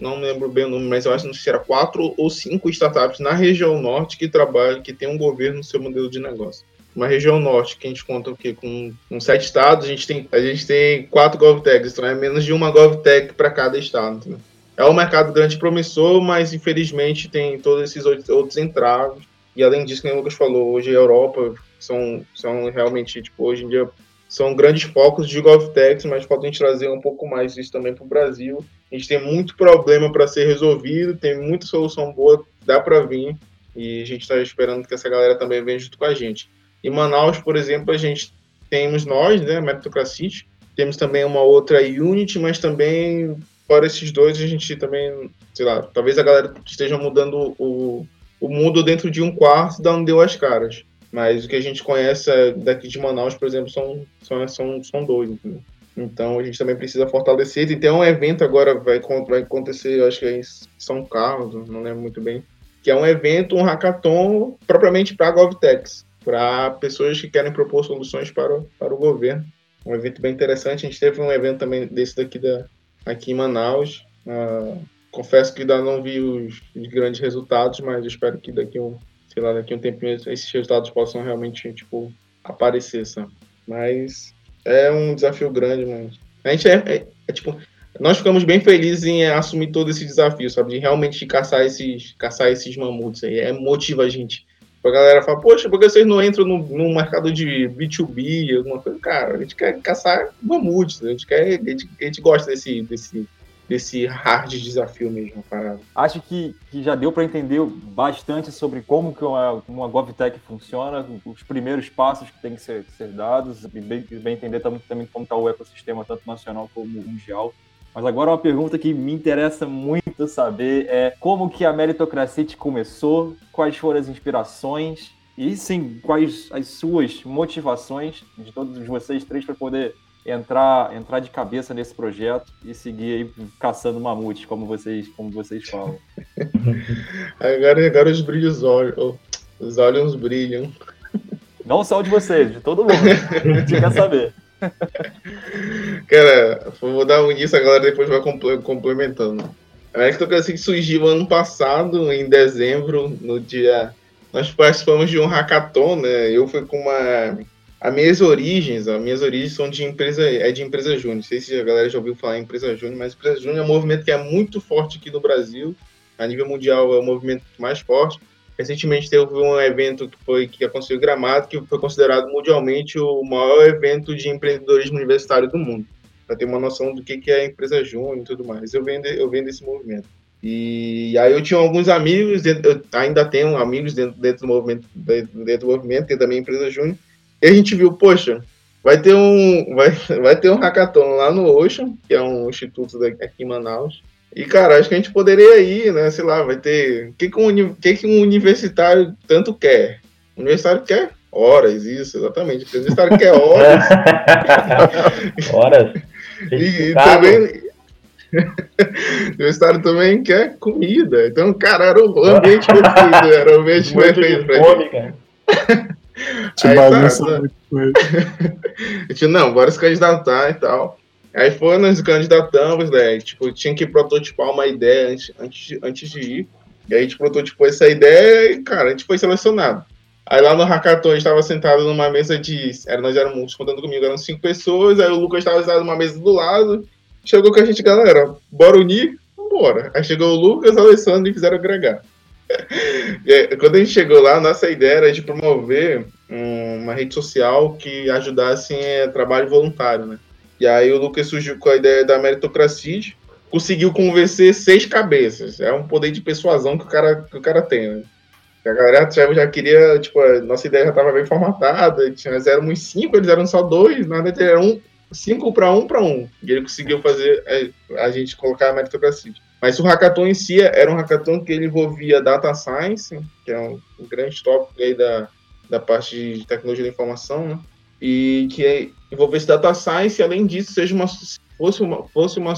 não lembro bem o número, mas eu acho que era quatro ou cinco startups na região norte que trabalham, que tem um governo no seu modelo de negócio. Uma região norte, que a gente conta o quê? Com, com sete estados, a gente tem, a gente tem quatro GovTechs, então é menos de uma GovTech para cada estado. Né? É um mercado grande promissor, mas infelizmente tem todos esses outros entraves. E além disso, como o Lucas falou, hoje a Europa são, são realmente, tipo, hoje em dia são grandes focos de GovTechs, mas falta a gente trazer um pouco mais isso também para o Brasil. A gente tem muito problema para ser resolvido, tem muita solução boa, dá para vir, e a gente está esperando que essa galera também venha junto com a gente. Em Manaus, por exemplo, a gente temos nós, né, Meritocracy, temos também uma outra Unity, mas também, fora esses dois, a gente também, sei lá, talvez a galera esteja mudando o, o mundo dentro de um quarto, dando deu as caras. Mas o que a gente conhece daqui de Manaus, por exemplo, são, são, são, são dois. Entendeu? Então a gente também precisa fortalecer. Tem um evento agora, vai, vai acontecer, acho que é em São Carlos, não lembro muito bem, que é um evento, um hackathon propriamente para a GovTechs, para pessoas que querem propor soluções para, o, para o governo. Um evento bem interessante. A gente teve um evento também desse daqui da, aqui em Manaus. Uh, confesso que ainda não vi os, os grandes resultados, mas espero que daqui um sei lá, daqui a um tempinho esses resultados possam realmente, tipo, aparecer, sabe? Mas é um desafio grande, mas a gente é, é, é, tipo, nós ficamos bem felizes em assumir todo esse desafio, sabe? De realmente caçar esses, caçar esses mamutes aí. É, motiva a gente. A galera fala, poxa, por que vocês não entram no, no mercado de B2B, alguma coisa? Cara, a gente quer caçar mamutes, a gente, quer, a gente, a gente gosta desse, desse, desse hard desafio mesmo, parado. Acho que, que já deu para entender bastante sobre como que uma, uma GovTech funciona, os primeiros passos que têm que ser, ser dados, e bem, bem entender também, também como está o ecossistema, tanto nacional como mundial. Mas agora uma pergunta que me interessa muito saber é como que a meritocracia começou, quais foram as inspirações e sim, quais as suas motivações de todos vocês três para poder entrar, entrar de cabeça nesse projeto e seguir aí caçando mamutes, como vocês, como vocês falam. agora, agora os brilhos olhos, os olhos brilham. Não só de vocês, de todo mundo. A gente quer saber. Cara, vou dar um início, a galera depois vai complementando. A meritocracia que surgiu ano passado, em dezembro, no dia. Nós participamos de um hackathon, né? Eu fui com uma as minhas origens, as minhas origens são de empresa, é de empresa júnior. Não sei se a galera já ouviu falar em empresa júnior, mas empresa júnior é um movimento que é muito forte aqui no Brasil. A nível mundial é o movimento mais forte. Recentemente teve um evento que foi que aconteceu em Gramado, que foi considerado mundialmente o maior evento de empreendedorismo universitário do mundo. Para ter uma noção do que é a empresa júnior e tudo mais. Eu venho, eu venho desse movimento. E aí eu tinha alguns amigos, eu ainda tenho amigos dentro, dentro do movimento, dentro, do movimento, que é também empresa júnior, e a gente viu, poxa, vai ter um, vai, vai ter um hackathon lá no Ocean, que é um instituto daqui, aqui em Manaus. E, cara, acho que a gente poderia ir, né? Sei lá, vai ter. O que, que, um, que, que um universitário tanto quer? O universitário quer horas, isso, exatamente. O universitário quer horas. horas. e, e também. o universitário também quer comida. Então, cara, era o ambiente perfeito. Era o ambiente Muito perfeito. Fome, cara. Te aí, bagunça tá, muito com ele. tipo, não, bora se candidatar e tal. Aí foi, nós candidatamos, né? Tipo, tinha que prototipar uma ideia antes, antes, antes de ir. E aí a gente prototipou essa ideia e, cara, a gente foi selecionado. Aí lá no hackathon a gente estava sentado numa mesa de. Era, nós éramos, contando comigo, eram cinco pessoas, aí o Lucas estava sentado numa mesa do lado. Chegou com a gente, galera, bora unir? Vambora. Aí chegou o Lucas, o Alessandro e fizeram agregar. Aí, quando a gente chegou lá, nossa ideia era de promover um, uma rede social que ajudasse em trabalho voluntário, né? E aí o Lucas surgiu com a ideia da meritocracia, conseguiu convencer seis cabeças. É um poder de persuasão que o cara, que o cara tem, né? A galera já, já queria, tipo, a nossa ideia já estava bem formatada, nós éramos cinco, eles eram só dois, na verdade era um, cinco para um para um. E ele conseguiu fazer a, a, gente colocar a meritocracia. Mas o hackathon em si era um hackathon que ele envolvia data science, que é um, um grande tópico aí da, da parte de tecnologia da informação, né? E que envolvesse data science, e além disso, seja uma, fosse uma, fosse uma,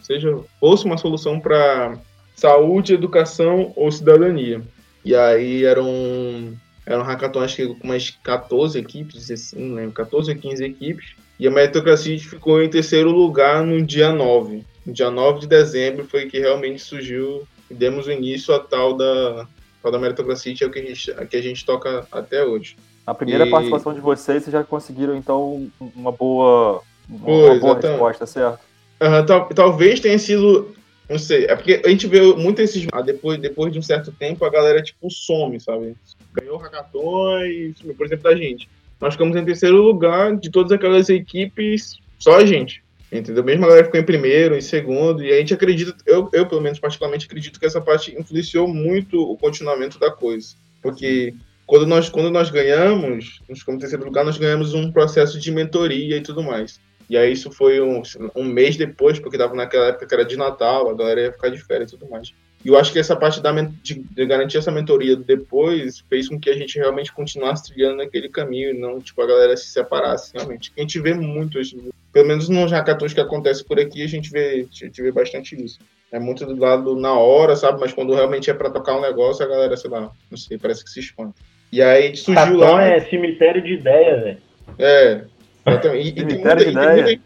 seja, fosse uma solução para saúde, educação ou cidadania. E aí eram, eram hackathon, acho que com umas 14 equipes, assim, não lembro, 14 ou 15 equipes. E a meritocracia ficou em terceiro lugar no dia 9. No dia 9 de dezembro foi que realmente surgiu e demos o início a tal da, tal da meritocracia, que é o que a gente, que a gente toca até hoje. A primeira e... participação de vocês, vocês já conseguiram, então, uma boa, uma boa resposta, certo? Uhum, tal, talvez tenha sido não sei, é porque a gente vê muito esses. Ah, depois, depois de um certo tempo, a galera, tipo, some, sabe? Ganhou o hackathon e por exemplo, da gente. Nós ficamos em terceiro lugar de todas aquelas equipes, só a gente. Entendeu? Mesmo a galera ficou em primeiro, em segundo, e a gente acredita, eu, eu pelo menos particularmente acredito que essa parte influenciou muito o continuamento da coisa. Porque quando nós, quando nós ganhamos, nós ficamos em terceiro lugar, nós ganhamos um processo de mentoria e tudo mais. E aí isso foi um, um mês depois, porque estava naquela época que era de Natal, a galera ia ficar de férias e tudo mais. E eu acho que essa parte da, de, de, garantir essa mentoria depois fez com que a gente realmente continuasse trilhando naquele caminho e não, tipo, a galera se separasse, realmente. A gente vê muito isso. Pelo menos nos hackathons que acontece por aqui, a gente vê, a gente vê bastante isso. É muito do lado na hora, sabe? Mas quando realmente é para tocar um negócio, a galera, sei lá, não sei, parece que se espanta. E aí surgiu Hackathon lá... é cemitério de ideia, velho. É, e, e tem muita, de ideia. Muita...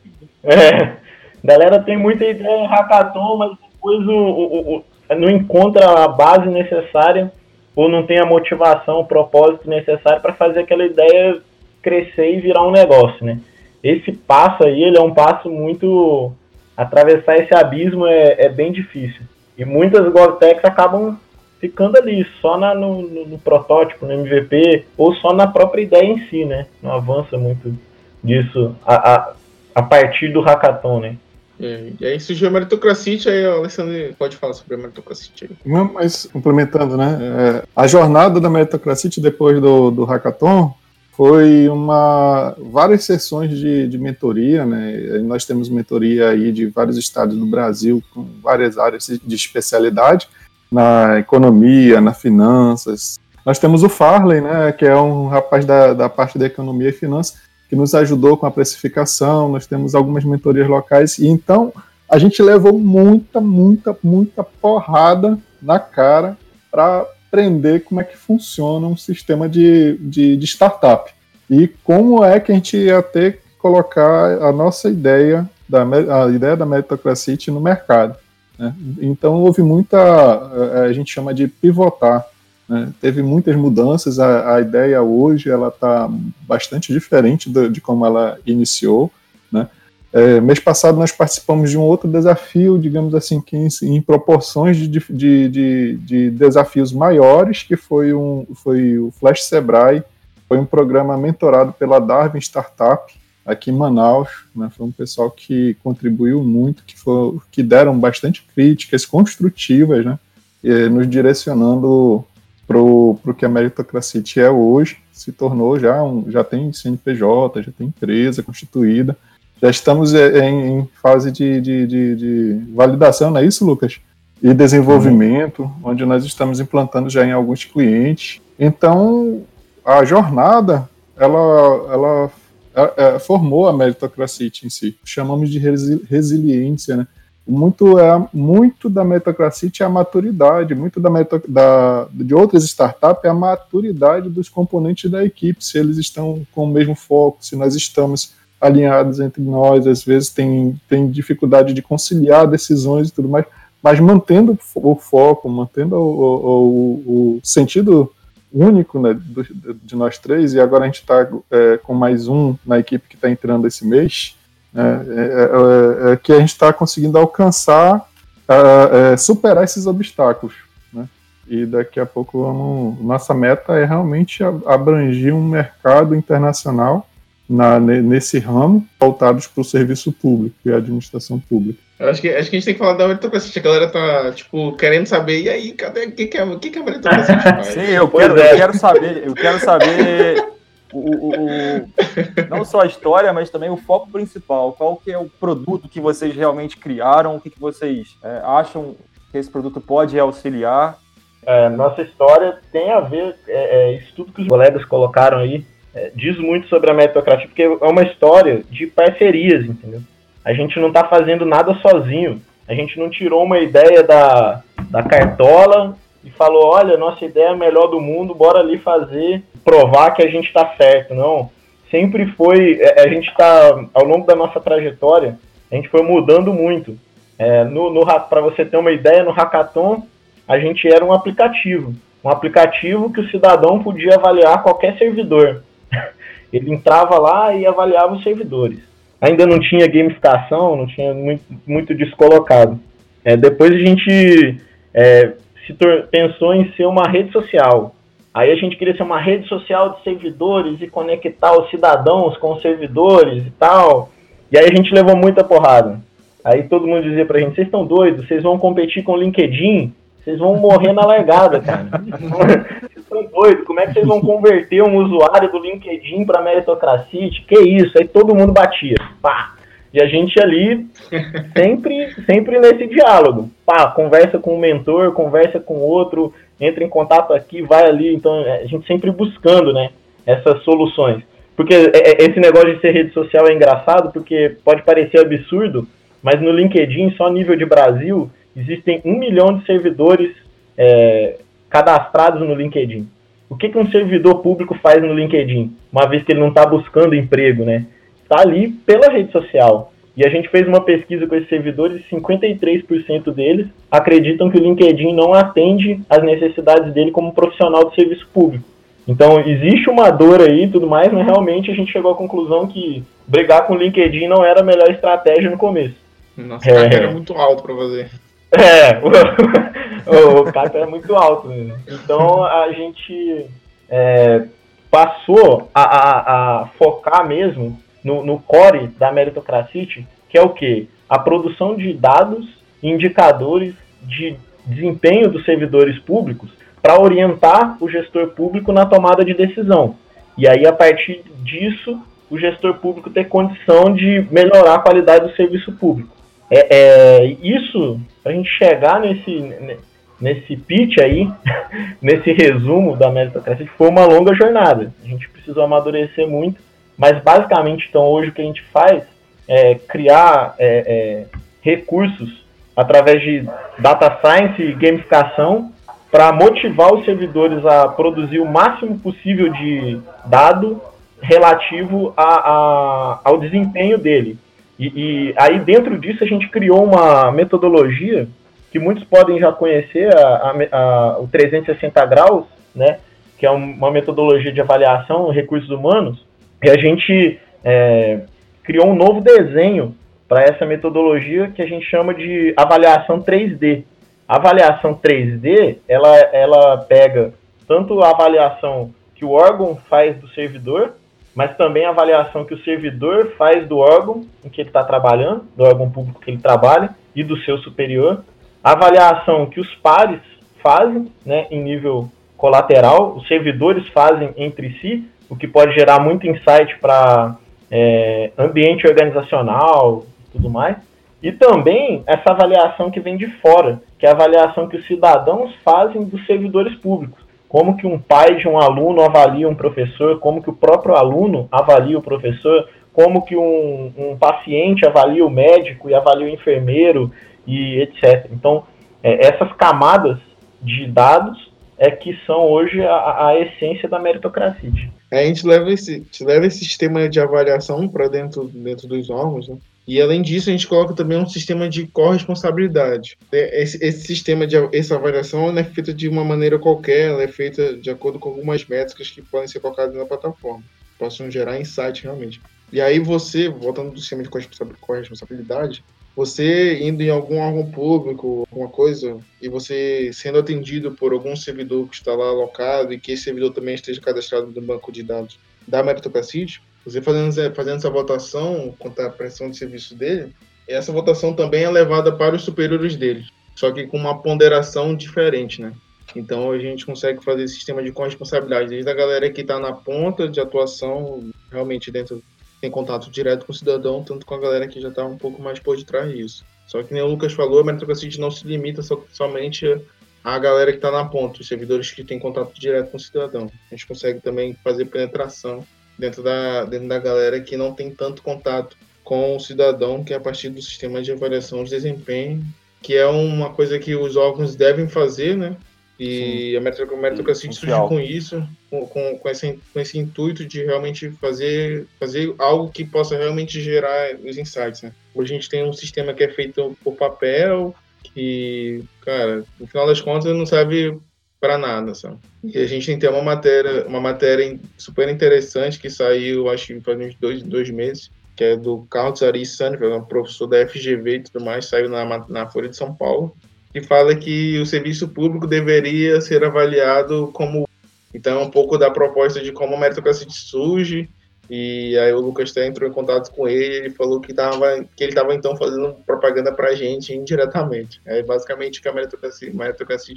É, galera tem muita ideia em hackathon, mas depois o, o, o, não encontra a base necessária ou não tem a motivação, o propósito necessário para fazer aquela ideia crescer e virar um negócio, né? Esse passo aí, ele é um passo muito... Atravessar esse abismo é, é bem difícil. E muitas GovTechs acabam ficando ali, só na, no, no, no, protótipo, no MVP, ou só na própria ideia em si, né? Não avança muito disso a, a, a partir do hackathon, né? É, e aí surgiu a meritocracia, aí o Alessandro pode falar sobre a meritocracia. Não, mas complementando, né? É, a jornada da meritocracia depois do, do hackathon foi uma várias sessões de, de mentoria, né? Nós temos mentoria aí de vários estados do Brasil com várias áreas de especialidade na economia, na finanças. Nós temos o Farley, né? Que é um rapaz da, da parte da economia e finanças que nos ajudou com a precificação, nós temos algumas mentorias locais, e então a gente levou muita, muita, muita porrada na cara para aprender como é que funciona um sistema de, de, de, startup e como é que a gente ia ter que colocar a nossa ideia, da, a ideia da meritocracia no mercado. Né? Então houve muita, eh, a gente chama de pivotar, né? Teve muitas mudanças, a, a ideia hoje ela está bastante diferente de, de, como ela iniciou. Né? É, mês passado nós participamos de um outro desafio, digamos assim, que em, em proporções de, de, de, de, desafios maiores, que foi, um, foi o Flash Sebrae, foi um programa mentorado pela Darwin Startup, aqui em Manaus, né, foi um pessoal que contribuiu muito, que, que deram bastante críticas construtivas, né, nos direcionando para o que a meritocracia é hoje, se tornou já um, já tem CNPJ, já tem empresa constituída, já estamos é, em, em fase de, de, de, de, validação, não é isso, Lucas? E desenvolvimento, uhum. onde nós estamos implantando já em alguns clientes. Então, a jornada, ela, ela, é, formou a meritocracia em si. Chamamos de resi resiliência, né? Muito é muito da Metacracite é a maturidade, muito da, da de outras startups é a maturidade dos componentes da equipe, se eles estão com o mesmo foco, se nós estamos alinhados entre nós, às vezes tem, tem dificuldade de conciliar decisões e tudo mais, mas mantendo o foco, mantendo o, o, o sentido único né, do, de nós três, e agora a gente está é, com mais um na equipe que está entrando esse mês, né, é, é, é, que a gente está conseguindo alcançar, é, superar esses obstáculos. Né, e daqui a pouco vamos, nossa meta é realmente abranger um mercado internacional na, nesse ramo, voltados para o serviço público e a administração pública. Eu acho que, acho que a gente tem que falar da meritocracia. A galera tá, tipo, querendo saber, e aí, cadê o que, que, é, que, que a meritocracia faz? Sim, eu quero, é. eu quero saber, eu quero saber o, o, não só a história, mas também o foco principal. Qual que é o produto que vocês realmente criaram? O que, que vocês é, acham que esse produto pode auxiliar? É, nossa história tem a ver, é, é, isso tudo que os colegas colocaram aí, é, diz muito sobre a meritocracia, porque é uma história de parcerias, entendeu? A gente não está fazendo nada sozinho. A gente não tirou uma ideia da, da cartola e falou: olha, nossa ideia é a melhor do mundo, bora ali fazer, provar que a gente está certo. Não. Sempre foi. É, a gente está, ao longo da nossa trajetória, a gente foi mudando muito. É, no, no Para você ter uma ideia, no Hackathon, a gente era um aplicativo. Um aplicativo que o cidadão podia avaliar qualquer servidor. Ele entrava lá e avaliava os servidores ainda não tinha gamificação, não tinha muito, muito descolocado. É, depois a gente é, se pensou em ser uma rede social. Aí a gente queria ser uma rede social de servidores e conectar os cidadãos com os servidores e tal. E aí a gente levou muita porrada. Aí todo mundo dizia pra gente, vocês estão doidos, vocês vão competir com o LinkedIn? Vocês vão morrer na largada, cara. vocês estão doidos. Como é que vocês vão converter um usuário do LinkedIn para meritocracia? Que isso? Aí todo mundo batia. Pá. E a gente ali sempre, sempre nesse diálogo. Pá, conversa com o um mentor, conversa com outro, entra em contato aqui, vai ali. Então a gente sempre buscando, né, essas soluções. Porque é, é, esse negócio de ser rede social é engraçado, porque pode parecer absurdo, mas no LinkedIn, só nível de Brasil, existem um milhão de servidores é, cadastrados no LinkedIn. O que, que um servidor público faz no LinkedIn, uma vez que ele não está buscando emprego, né? Está ali pela rede social. E a gente fez uma pesquisa com esses servidores e 53% deles acreditam que o LinkedIn não atende às necessidades dele como profissional de serviço público. Então, existe uma dor aí e tudo mais, mas realmente a gente chegou à conclusão que brigar com o LinkedIn não era a melhor estratégia no começo. Nossa, é, era muito alto para fazer. É, o, o é muito alto. Né? Então a gente é, passou a, a, a, focar mesmo no, no core da Meritocracy, que é o que? A produção de dados, indicadores de desempenho dos servidores públicos para orientar o gestor público na tomada de decisão. E aí, a partir disso, o gestor público ter condição de melhorar a qualidade do serviço público. É, é isso para a gente chegar nesse, nesse pitch aí, nesse resumo da meritocracia, foi uma longa jornada. A gente precisou amadurecer muito, mas basicamente, então, hoje o que a gente faz é criar é, é, recursos através de data science e gamificação para motivar os servidores a produzir o máximo possível de dado relativo a, a, ao desempenho dele. E, e, aí dentro disso a gente criou uma metodologia que muitos podem já conhecer, a, a, o 360 graus, né, que é uma metodologia de avaliação recursos humanos, e a gente é, criou um novo desenho para essa metodologia que a gente chama de avaliação 3D. A avaliação 3D, ela, ela pega tanto a avaliação que o órgão faz do servidor, mas também a avaliação que o servidor faz do órgão em que ele está trabalhando, do órgão público que ele trabalha e do seu superior, a avaliação que os pares fazem né, em nível colateral, os servidores fazem entre si, o que pode gerar muito insight para é, ambiente organizacional tudo mais. E também essa avaliação que vem de fora, que é a avaliação que os cidadãos fazem dos servidores públicos como que um pai de um aluno avalia um professor, como que o próprio aluno avalia o professor, como que um, um paciente avalia o médico e avalia o enfermeiro, e etc. Então, é, essas camadas de dados é que são hoje a, a essência da meritocracia. A gente leva esse, leva esse sistema de avaliação para dentro, dentro dos órgãos, né? E além disso, a gente coloca também um sistema de corresponsabilidade. É, esse, esse sistema de essa avaliação não é feita de uma maneira qualquer, ela é feita de acordo com algumas métricas que podem ser colocadas na plataforma, possam gerar insight realmente. E aí você, voltando do sistema de corresponsabilidade, você indo em algum órgão público, alguma coisa, e você sendo atendido por algum servidor que está lá alocado e que esse servidor também esteja cadastrado no banco de dados da meritocracia, você fazendo, fazendo essa votação quanto à prestação de serviço dele, essa votação também é levada para os superiores dele, só que com uma ponderação diferente, né? Então a gente consegue fazer esse sistema de corresponsabilidade, desde a galera que está na ponta de atuação, realmente dentro, tem contato direto com o cidadão, tanto com a galera que já está um pouco mais por detrás disso. Só que nem o Lucas falou, a meritocracia não se limita so, somente a galera que está na ponta, os servidores que têm contato direto com o cidadão. A gente consegue também fazer penetração dentro da, dentro da galera que não tem tanto contato com o cidadão, que é a partir do sistema de avaliação de desempenho, que é uma coisa que os órgãos devem fazer, né? E Sim. a meritocracia surge com isso, com, com, com, esse, com esse intuito de realmente fazer, fazer algo que possa realmente gerar os insights, né? Hoje a gente tem um sistema que é feito por papel, que, cara, no final das contas não serve para nada, sabe? E a gente tem que uma matéria, uma matéria super interessante que saiu, acho que faz uns dois, dois meses, que é do Carlos Ari Sanfeld, um professor da FGV e tudo mais, saiu na, na Folha de São Paulo, que fala que o serviço público deveria ser avaliado como. Então, um pouco da proposta de como a meritocracia surge, e aí o Lucas até entrou em contato com ele, ele falou que, tava, que ele estava então fazendo propaganda para a gente indiretamente. É basicamente que a meritocracia, meritocracia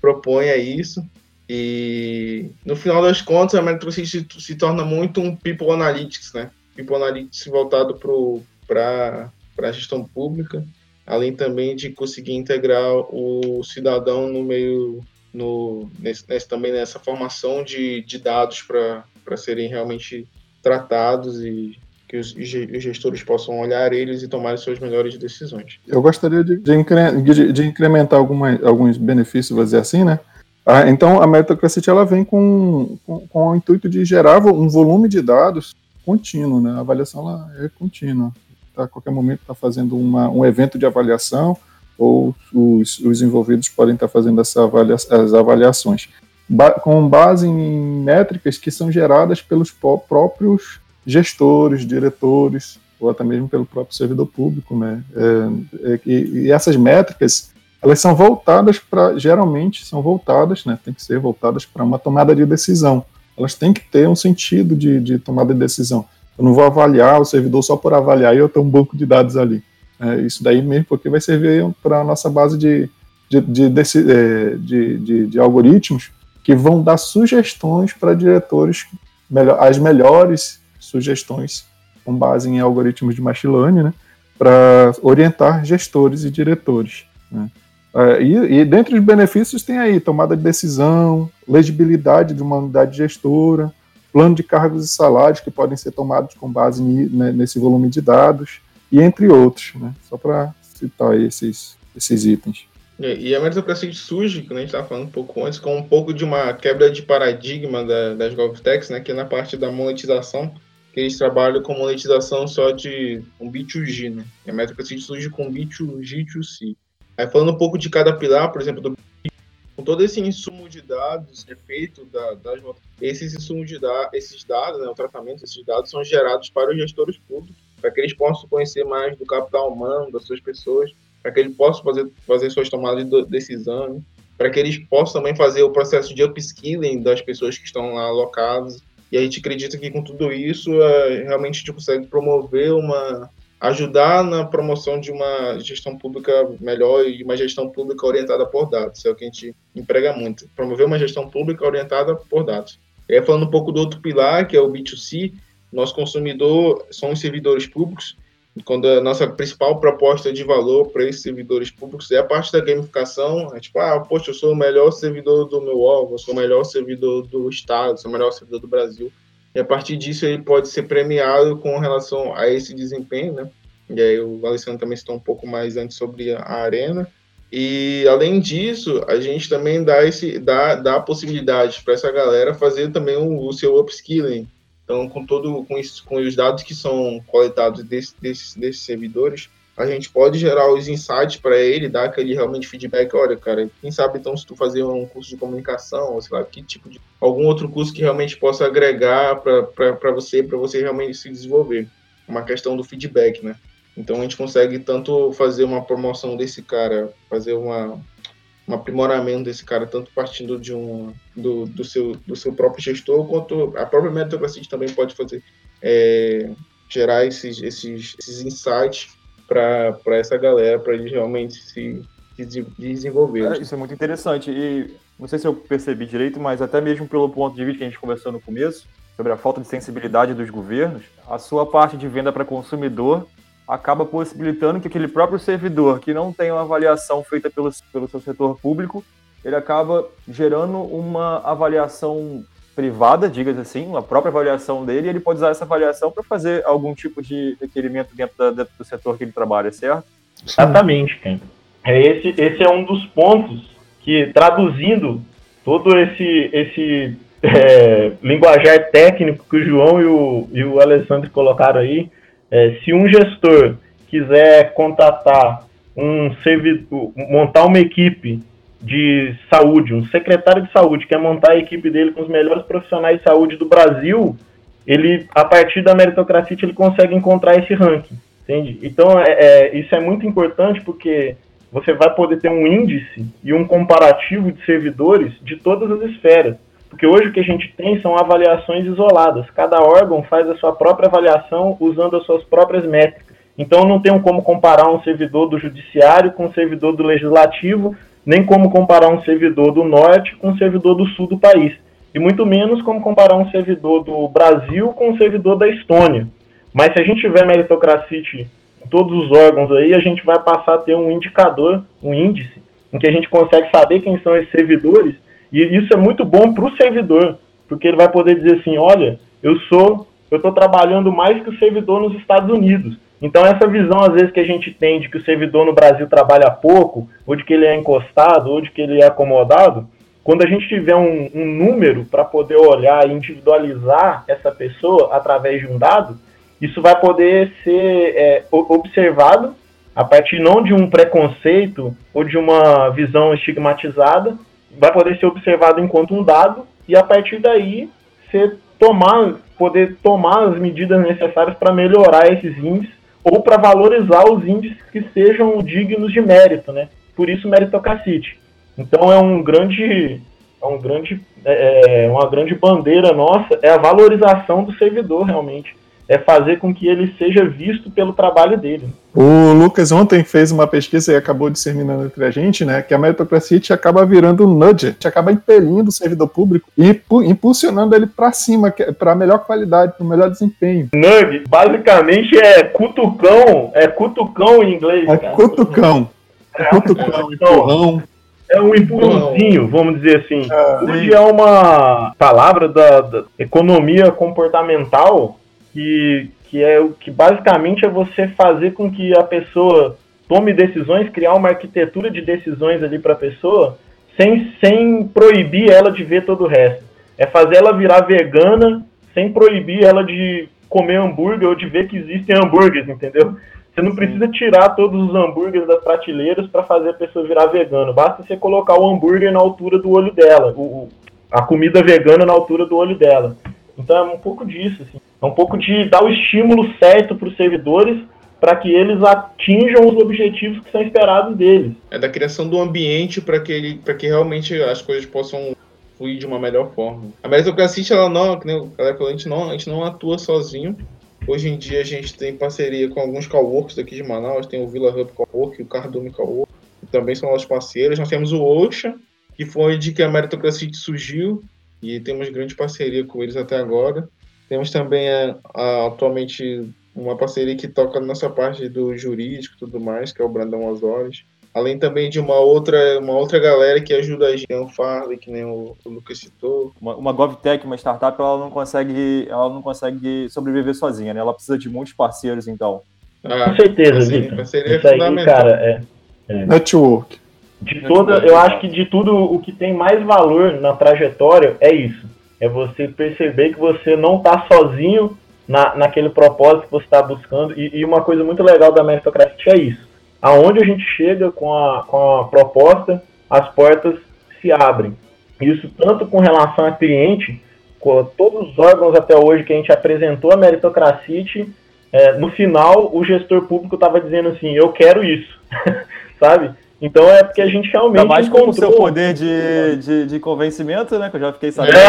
propõe é isso. E no final das contas, a meritocracia se, se torna muito um people analytics, né? People analytics voltado para a gestão pública, além também de conseguir integrar o cidadão no meio, no, nesse, nesse também nessa formação de, de dados para serem realmente tratados e que os, gestores possam olhar eles e tomar suas melhores decisões. Eu gostaria de, de, incre, de, de incrementar alguma, alguns benefícios, vou dizer assim, né? Ah, então, a meritocracia ela vem com, com, com, o intuito de gerar um volume de dados contínuo, né? A avaliação ela é contínua. A qualquer momento está fazendo uma, um evento de avaliação ou os, os envolvidos podem estar tá fazendo essa avalia, as avaliações ba com base em métricas que são geradas pelos próprios gestores, diretores, ou até mesmo pelo próprio servidor público, né? É, é, e, e, essas métricas, elas são voltadas para, geralmente são voltadas, né? Tem que ser voltadas para uma tomada de decisão. Elas têm que ter um sentido de, de tomada de decisão. Eu não vou avaliar o servidor só por avaliar e eu tenho um banco de dados ali. É, isso daí mesmo porque vai servir para a nossa base de, de, de, é, de, de, de algoritmos que vão dar sugestões para diretores, as melhores sugestões com base em algoritmos de machine learning, né, para orientar gestores e diretores. Né. É, e, e dentre os benefícios tem aí tomada de decisão, legibilidade de uma unidade gestora, plano de cargos e salários que podem ser tomados com base né, nesse volume de dados, e entre outros, né, só para citar esses, esses itens. E a meritocracia surge, como a gente estava falando um pouco antes, com um pouco de uma quebra de paradigma da, das GovTechs, né, que é na parte da monetização, que eles trabalham com monetização só de um B2G, né? E a meritocracia surge com B2G to C. Aí falando um pouco de cada pilar, por exemplo, do com todo esse insumo de dados é feito da, das esses insumos de dados, esses dados, né, o tratamento desses dados são gerados para os gestores públicos, para que eles possam conhecer mais do capital humano, das suas pessoas, para que eles possam fazer, fazer suas tomadas de decisão, para que eles possam também fazer o processo de upskilling das pessoas que estão lá alocadas. E a gente acredita que com tudo isso, é, realmente a gente consegue promover uma. Ajudar na promoção de uma gestão pública melhor e uma gestão pública orientada por dados. É o que a gente emprega muito. Promover uma gestão pública orientada por dados. E aí, falando um pouco do outro pilar, que é o B2C, nosso consumidor são os servidores públicos quando a nossa principal proposta de valor para esses servidores públicos é a parte da gamificação, é tipo, ah, poxa, eu sou o melhor servidor do meu órgão, eu sou o melhor servidor do Estado, sou o melhor servidor do Brasil. E a partir disso ele pode ser premiado com relação a esse desempenho, né? E aí o Alessandro também citou um pouco mais antes sobre a arena. E além disso, a gente também dá esse dá, dá possibilidade para essa galera fazer também o, o, seu upskilling. Então, com todo com, isso, com os dados que são coletados desse, desses, desses servidores, a gente pode gerar os insights para ele, dar aquele realmente feedback, olha, cara, quem sabe então se tu fazer um curso de comunicação, ou sei lá, que tipo de algum outro curso que realmente possa agregar para você, para você realmente se desenvolver. Uma questão do feedback, né? Então a gente consegue tanto fazer uma promoção desse cara, fazer uma um aprimoramento desse cara, tanto partindo de um do, do, seu, do seu próprio gestor, quanto a própria Meritocracy também pode fazer é, gerar esses, esses, esses insights para essa galera, para eles realmente se, se desenvolver. É, isso é muito interessante. E não sei se eu percebi direito, mas até mesmo pelo ponto de vista que a gente conversou no começo, sobre a falta de sensibilidade dos governos, a sua parte de venda para consumidor acaba possibilitando que aquele próprio servidor, que não tem uma avaliação feita pelo, pelo seu setor público, ele acaba gerando uma avaliação privada, diga assim, uma própria avaliação dele, e ele pode usar essa avaliação para fazer algum tipo de requerimento dentro, da, dentro, do setor que ele trabalha, certo? Exatamente, Ken. É esse, esse é um dos pontos que, traduzindo todo esse, esse é, linguajar técnico que o João e o, e o Alessandro colocaram aí, é, se um gestor quiser contratar um servidor, montar uma equipe de saúde, um secretário de saúde quer montar a equipe dele com os melhores profissionais de saúde do Brasil, ele, a partir da meritocracia, ele consegue encontrar esse ranking, entende? Então, é, é, isso é muito importante porque você vai poder ter um índice e um comparativo de servidores de todas as esferas. Porque hoje o que a gente tem são avaliações isoladas. Cada órgão faz a sua própria avaliação usando as suas próprias métricas. Então não tem como comparar um servidor do judiciário com um servidor do legislativo, nem como comparar um servidor do norte com um servidor do sul do país, e muito menos como comparar um servidor do Brasil com um servidor da Estônia. Mas se a gente tiver meritocracia em todos os órgãos aí, a gente vai passar a ter um indicador, um índice, em que a gente consegue saber quem são esses servidores, e isso é muito bom para o servidor, porque ele vai poder dizer assim, olha, eu sou, eu estou trabalhando mais que o servidor nos Estados Unidos. Então, essa visão, às vezes, que a gente tem de que o servidor no Brasil trabalha pouco, ou de que ele é encostado, ou de que ele é acomodado, quando a gente tiver um, um número para poder olhar e individualizar essa pessoa através de um dado, isso vai poder ser é, observado a partir não de um preconceito ou de uma visão estigmatizada, vai poder ser observado enquanto um dado e a partir daí ser tomar, poder tomar as medidas necessárias para melhorar esses índices ou para valorizar os índices que sejam dignos de mérito, né? Por isso meritocracite. Então é um grande, é um grande, é, é, uma grande bandeira nossa é a valorização do servidor realmente é fazer com que ele seja visto pelo trabalho dele. O Lucas ontem fez uma pesquisa e acabou disseminando entre a gente, né, que a meritocracia te acaba virando um nudge, te acaba impelindo o servidor público e impulsionando ele para cima, para melhor qualidade, para melhor desempenho. Nudge, basicamente é cutucão, é cutucão em inglês. É cara. cutucão. É cutucão, empurrão. É um empurrãozinho, vamos dizer assim. É, Hoje é uma palavra da, da economia comportamental que, que é o que basicamente é você fazer com que a pessoa tome decisões, criar uma arquitetura de decisões ali para a pessoa, sem, sem proibir ela de ver todo o resto. É fazer ela virar vegana sem proibir ela de comer hambúrguer ou de ver que existem hambúrgueres, entendeu? Você não precisa tirar todos os hambúrgueres das prateleiras para fazer a pessoa virar vegano. Basta você colocar o hambúrguer na altura do olho dela, o, a comida vegana na altura do olho dela. Então é um pouco disso, assim. É um pouco de dar o estímulo certo para os servidores para que eles atinjam os objetivos que são esperados deles. É da criação do ambiente para que ele, que realmente as coisas possam fluir de uma melhor forma. A meritocracia ela não, que nem o a gente não, a gente não atua sozinho. Hoje em dia a gente tem parceria com alguns coworks daqui de Manaus, tem o Villa Hub Cowork, o Cardume Cowork, que também são nossos parceiros. Nós temos o Ocean, que foi de que a meritocracia surgiu e temos grande parceria com eles até agora. Temos também a, é, a, atualmente uma parceria que toca nessa parte do jurídico e tudo mais, que é o Brandão Osório. Além também de uma outra, uma outra galera que ajuda a gente, o Farley, que nem o, o Lucas citou. Uma, uma GovTech, uma startup, ela não consegue, ela não consegue sobreviver sozinha, né? Ela precisa de muitos parceiros, então. Ah, Com certeza, Vitor. Isso aí, cara, é, é. Network. De toda, eu acho que de tudo o que tem mais valor na trajetória é isso. É você perceber que você não está sozinho na, naquele propósito que você está buscando. E, e, uma coisa muito legal da meritocracia é isso. Aonde a gente chega com a, com a proposta, as portas se abrem. Isso tanto com relação a cliente, com todos os órgãos até hoje que a gente apresentou a meritocracia, é, no final o gestor público estava dizendo assim, eu quero isso, sabe? Então é porque a gente realmente. Ainda mais com o seu poder de, de, de, convencimento, né? Que eu já fiquei sabendo. É.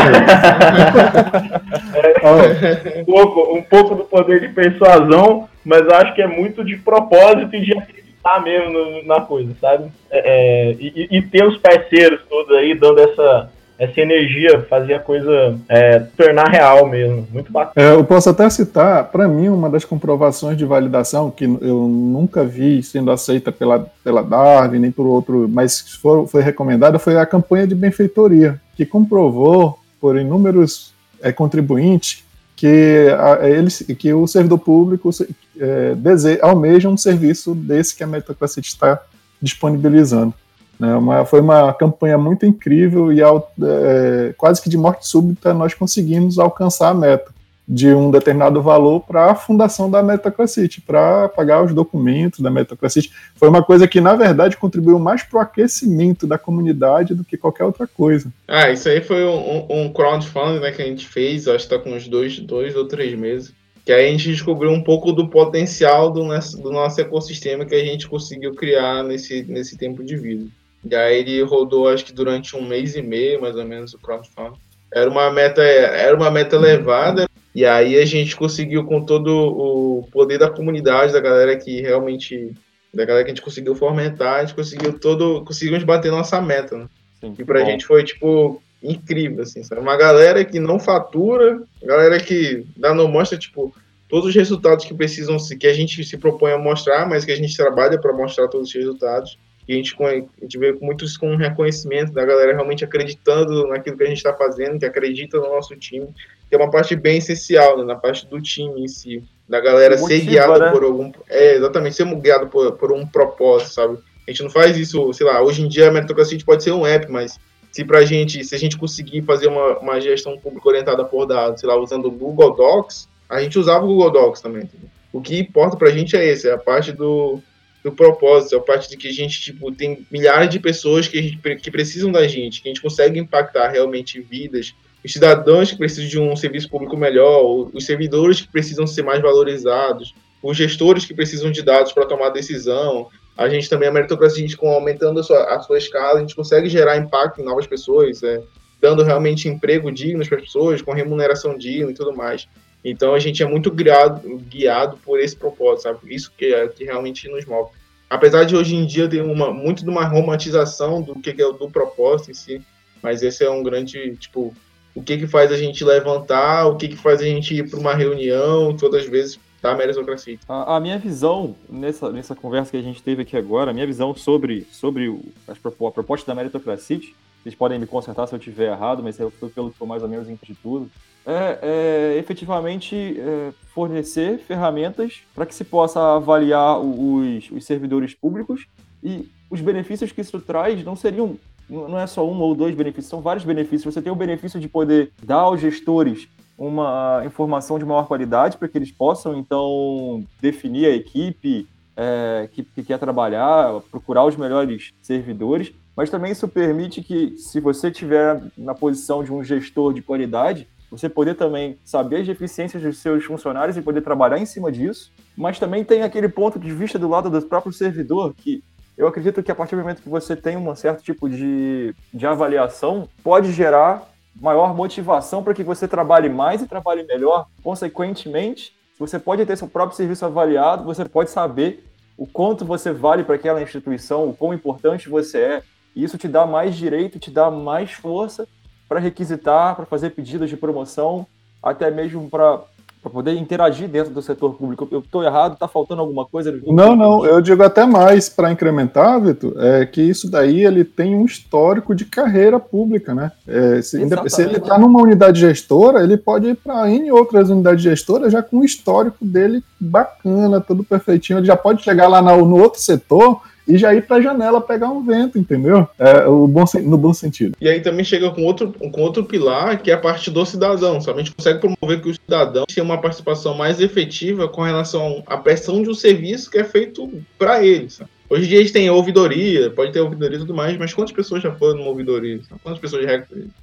é, um, pouco, um pouco do poder de persuasão, mas acho que é muito de propósito e de acreditar mesmo na coisa, sabe? É, é e, e ter os parceiros todos aí dando essa, essa energia fazer a coisa é, tornar real mesmo. Muito bacana. É, eu posso até citar, para mim, uma das comprovações de validação que eu nunca vi sendo aceita pela, pela Darwin, nem por outro, mas foi, foi recomendada, foi a campanha de benfeitoria, que comprovou por inúmeros é, contribuintes que, a, eles, que o servidor público é, deseja, almeja um serviço desse que a Metaclassite está disponibilizando. Né? Uma, foi uma campanha muito incrível e ao, é, quase que de morte súbita nós conseguimos alcançar a meta de um determinado valor para a fundação da Metaclassite, para pagar os documentos da Metaclassite. Foi uma coisa que, na verdade, contribuiu mais para o aquecimento da comunidade do que qualquer outra coisa. Ah, isso aí foi um, um crowdfunding né, que a gente fez, acho que está com uns dois, dois ou três meses, que aí a gente descobriu um pouco do potencial do nosso, do nosso ecossistema que a gente conseguiu criar nesse, nesse tempo de vida. E aí ele rodou, acho que durante um mês e meio, mais ou menos, o crowdfunding. Era uma meta, era uma meta elevada, e aí a gente conseguiu com todo o poder da comunidade, da galera que realmente, da galera que a gente conseguiu fomentar, a gente conseguiu todo, conseguimos bater nossa meta, né? Sim, e pra bom. gente foi, tipo, incrível, assim, sabe? Uma galera que não fatura, galera que dá no mostra, tipo, todos os resultados que precisam, que a gente se propõe a mostrar, mas que a gente trabalha para mostrar todos os resultados. E a gente, a gente vê muito isso com reconhecimento da galera realmente acreditando naquilo que a gente está fazendo, que acredita no nosso time, que é uma parte bem essencial, né, na parte do time em si, da galera Motiva, ser guiada né? por algum. É, exatamente, ser guiado por, por um propósito, sabe? A gente não faz isso, sei lá, hoje em dia a meritocracia pode ser um app, mas se pra gente, se a gente conseguir fazer uma, uma gestão pública orientada por dados, sei lá, usando o Google Docs, a gente usava o Google Docs também. Entendeu? O que importa pra gente é esse, é a parte do, do propósito, a parte de que a gente tipo, tem milhares de pessoas que, gente, que precisam da gente, que a gente consegue impactar realmente vidas, os cidadãos que precisam de um serviço público melhor, os servidores que precisam ser mais valorizados, os gestores que precisam de dados para tomar decisão. A gente também, a meritocracia, a gente, aumentando a sua, a sua escala, a gente consegue gerar impacto em novas pessoas, é, dando realmente emprego digno para as pessoas, com remuneração digna e tudo mais. Então a gente é muito guiado, guiado por esse propósito, sabe? Isso que, é, que realmente nos move. Apesar de hoje em dia ter uma, muito de uma romantização do que, é do propósito em si, mas esse é um grande, tipo, o que que faz a gente levantar, o que que faz a gente ir para uma reunião, todas as vezes da meritocracia. A, a minha visão nessa, nessa conversa que a gente teve aqui agora, a minha visão sobre, sobre o, as, a proposta da meritocracia, vocês podem me consertar se eu estiver errado, mas foi pelo que eu mais ou menos entendi tudo é, é efetivamente é, fornecer ferramentas para que se possa avaliar os, os servidores públicos e os benefícios que isso traz não seriam não é só um ou dois benefícios, são vários benefícios. Você tem o benefício de poder dar aos gestores uma informação de maior qualidade para que eles possam, então, definir a equipe é, que, que, quer trabalhar, procurar os melhores servidores, mas também isso permite que, se você estiver na posição de um gestor de qualidade, você poder também saber as deficiências dos seus funcionários e poder trabalhar em cima disso, mas também tem aquele ponto de vista do lado do próprio servidor que eu acredito que a partir do momento que você tem um certo tipo de, de avaliação, pode gerar maior motivação para que você trabalhe mais e trabalhe melhor. Consequentemente, você pode ter seu próprio serviço avaliado, você pode saber o quanto você vale para aquela instituição, o quão importante você é. E isso te dá mais direito, te dá mais força para requisitar, para fazer pedidos de promoção, até mesmo para para poder interagir dentro do setor público. Eu estou errado? Está faltando alguma coisa? Não, não. Eu digo até mais para incrementar, Vitor, é que isso daí ele tem um histórico de carreira pública, né? É, se, se, ele está numa unidade gestora, ele pode ir para N outras unidades gestoras já com o histórico dele bacana, tudo perfeitinho. Ele já pode chegar lá no, no outro setor e já ir para a janela pegar um vento, entendeu? É, o bom, no bom sentido. E aí também chega com outro, com outro pilar, que é a parte do cidadão. Sabe? A gente consegue promover que o cidadão tenha uma participação mais efetiva com relação à prestação de um serviço que é feito para ele. Sabe? Hoje em dia a gente tem ouvidoria, pode ter ouvidoria e tudo mais, mas quantas pessoas já foram numa ouvidoria? Sabe? Quantas pessoas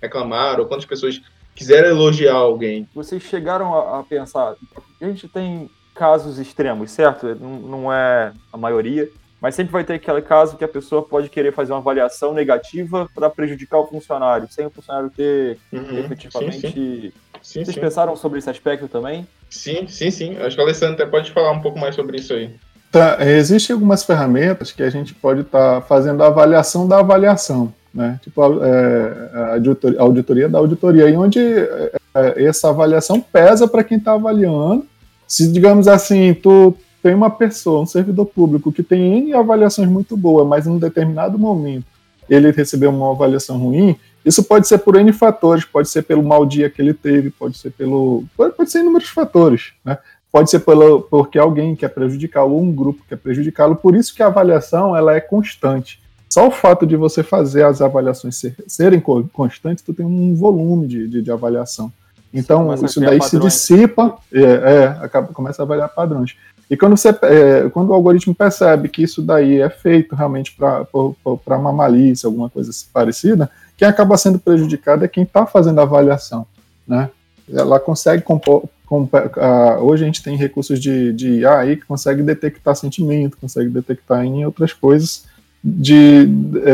reclamaram? Quantas pessoas quiseram elogiar alguém? Vocês chegaram a, a pensar, a gente tem casos extremos, certo? Não, não é a maioria, mas sempre vai ter aquele caso que a pessoa pode querer fazer uma avaliação negativa para prejudicar o funcionário, sem o funcionário ter uhum, efetivamente. Sim, sim. Sim, Vocês pensaram sobre esse aspecto também? Sim, sim, sim. Acho que a Alessandra até pode falar um pouco mais sobre isso aí. Tá, existem algumas ferramentas que a gente pode estar tá fazendo a avaliação da avaliação, né? Tipo é, a, auditoria, a auditoria da auditoria, e onde é, é essa avaliação pesa para quem está avaliando. Se, digamos assim, tu tem uma pessoa, um servidor público, que tem N avaliações muito boas, mas em um determinado momento ele recebeu uma avaliação ruim, isso pode ser por N fatores, pode ser pelo mau dia que ele teve, pode ser pelo. pode, pode ser inúmeros fatores, né? Pode ser pelo, porque alguém quer prejudicá-lo ou um grupo quer prejudicá-lo, por isso que a avaliação ela é constante. Só o fato de você fazer as avaliações ser, serem constantes, tu tem um volume de, de, de avaliação. Então, isso daí se dissipa, é, é, acaba, começa a avaliar padrões. E quando, você, é, quando o algoritmo percebe que isso daí é feito realmente para uma malícia, alguma coisa parecida, quem acaba sendo prejudicado é quem está fazendo a avaliação. Né? Ela consegue compor, uh, hoje a gente tem recursos de, de IA que consegue detectar sentimento, consegue detectar em outras coisas de,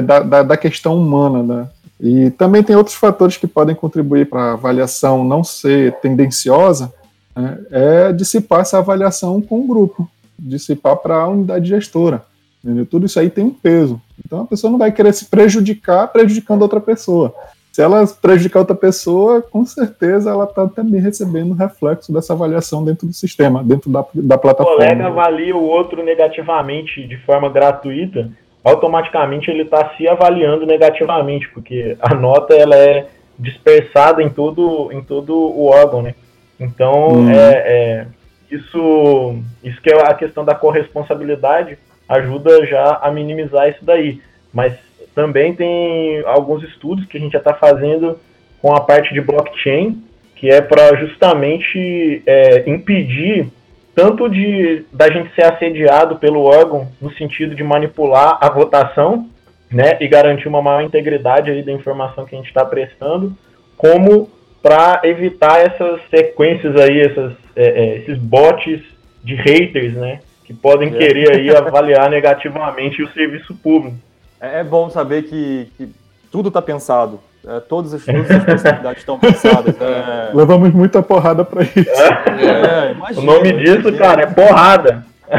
da, da, da questão humana. Né? E também tem outros fatores que podem contribuir para a avaliação não ser tendenciosa, né, é dissipar essa avaliação com o grupo, dissipar para a unidade gestora. Entendeu? Tudo isso aí tem um peso. Então a pessoa não vai querer se prejudicar prejudicando outra pessoa. Se ela prejudicar outra pessoa, com certeza ela está também recebendo reflexo dessa avaliação dentro do sistema, dentro da, da plataforma. O colega avalia o outro negativamente de forma gratuita, automaticamente ele está se avaliando negativamente, porque a nota ela é dispersada em todo, em todo o órgão, né? Então, uhum. é, é, isso, isso que é a questão da corresponsabilidade ajuda já a minimizar isso daí. Mas também tem alguns estudos que a gente já está fazendo com a parte de blockchain, que é para justamente é, impedir tanto de da gente ser assediado pelo órgão no sentido de manipular a votação, né, e garantir uma maior integridade aí da informação que a gente está prestando, como para evitar essas sequências aí, essas, é, é, esses bots de haters, né? Que podem é. querer aí avaliar negativamente o serviço público. É, é bom saber que, que tudo está pensado. É, todas, as, todas as possibilidades estão pensadas. É... Levamos muita porrada para isso. É, imagina, o nome disso, imagina. cara, é porrada.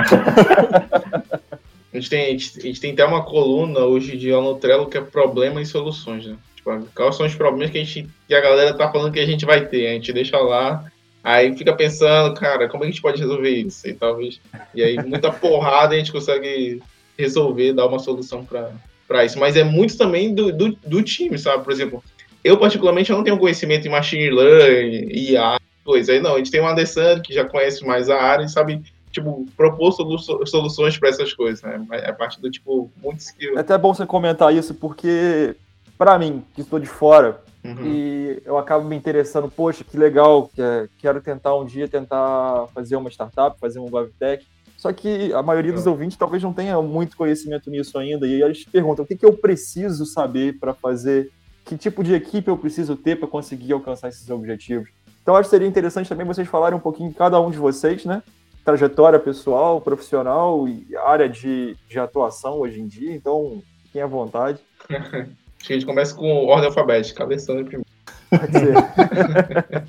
a, gente tem, a, gente, a gente tem até uma coluna hoje de no Trello que é problema e soluções, né? Tipo, quais são os problemas que a, gente, que a galera tá falando que a gente vai ter? A gente deixa lá, aí fica pensando, cara, como é que a gente pode resolver isso? E talvez. E aí, muita porrada a gente consegue resolver, dar uma solução para isso. Mas é muito também do, do, do, time, sabe? Por exemplo, eu particularmente não tenho conhecimento em machine learning, IA, coisa. Aí não, a gente tem o Alessandro que já conhece mais a área e sabe tipo, propor solu soluções para essas coisas, né? É parte do tipo, muito skill. É até bom você comentar isso, porque para mim, que estou de fora, uhum. e eu acabo me interessando, poxa, que legal, quero tentar um dia tentar fazer uma startup, fazer um GovTech. Só que a maioria dos ouvintes talvez não tenha muito conhecimento nisso ainda, e eles perguntam o que, que eu preciso saber para fazer, que tipo de equipe eu preciso ter para conseguir alcançar esses objetivos. Então acho que seria interessante também vocês falarem um pouquinho de cada um de vocês, né? Trajetória pessoal, profissional e área de, de atuação hoje em dia, então fiquem à vontade. Acho que a gente começa com ordem alfabética, Alessandro primeiro. Pode ser.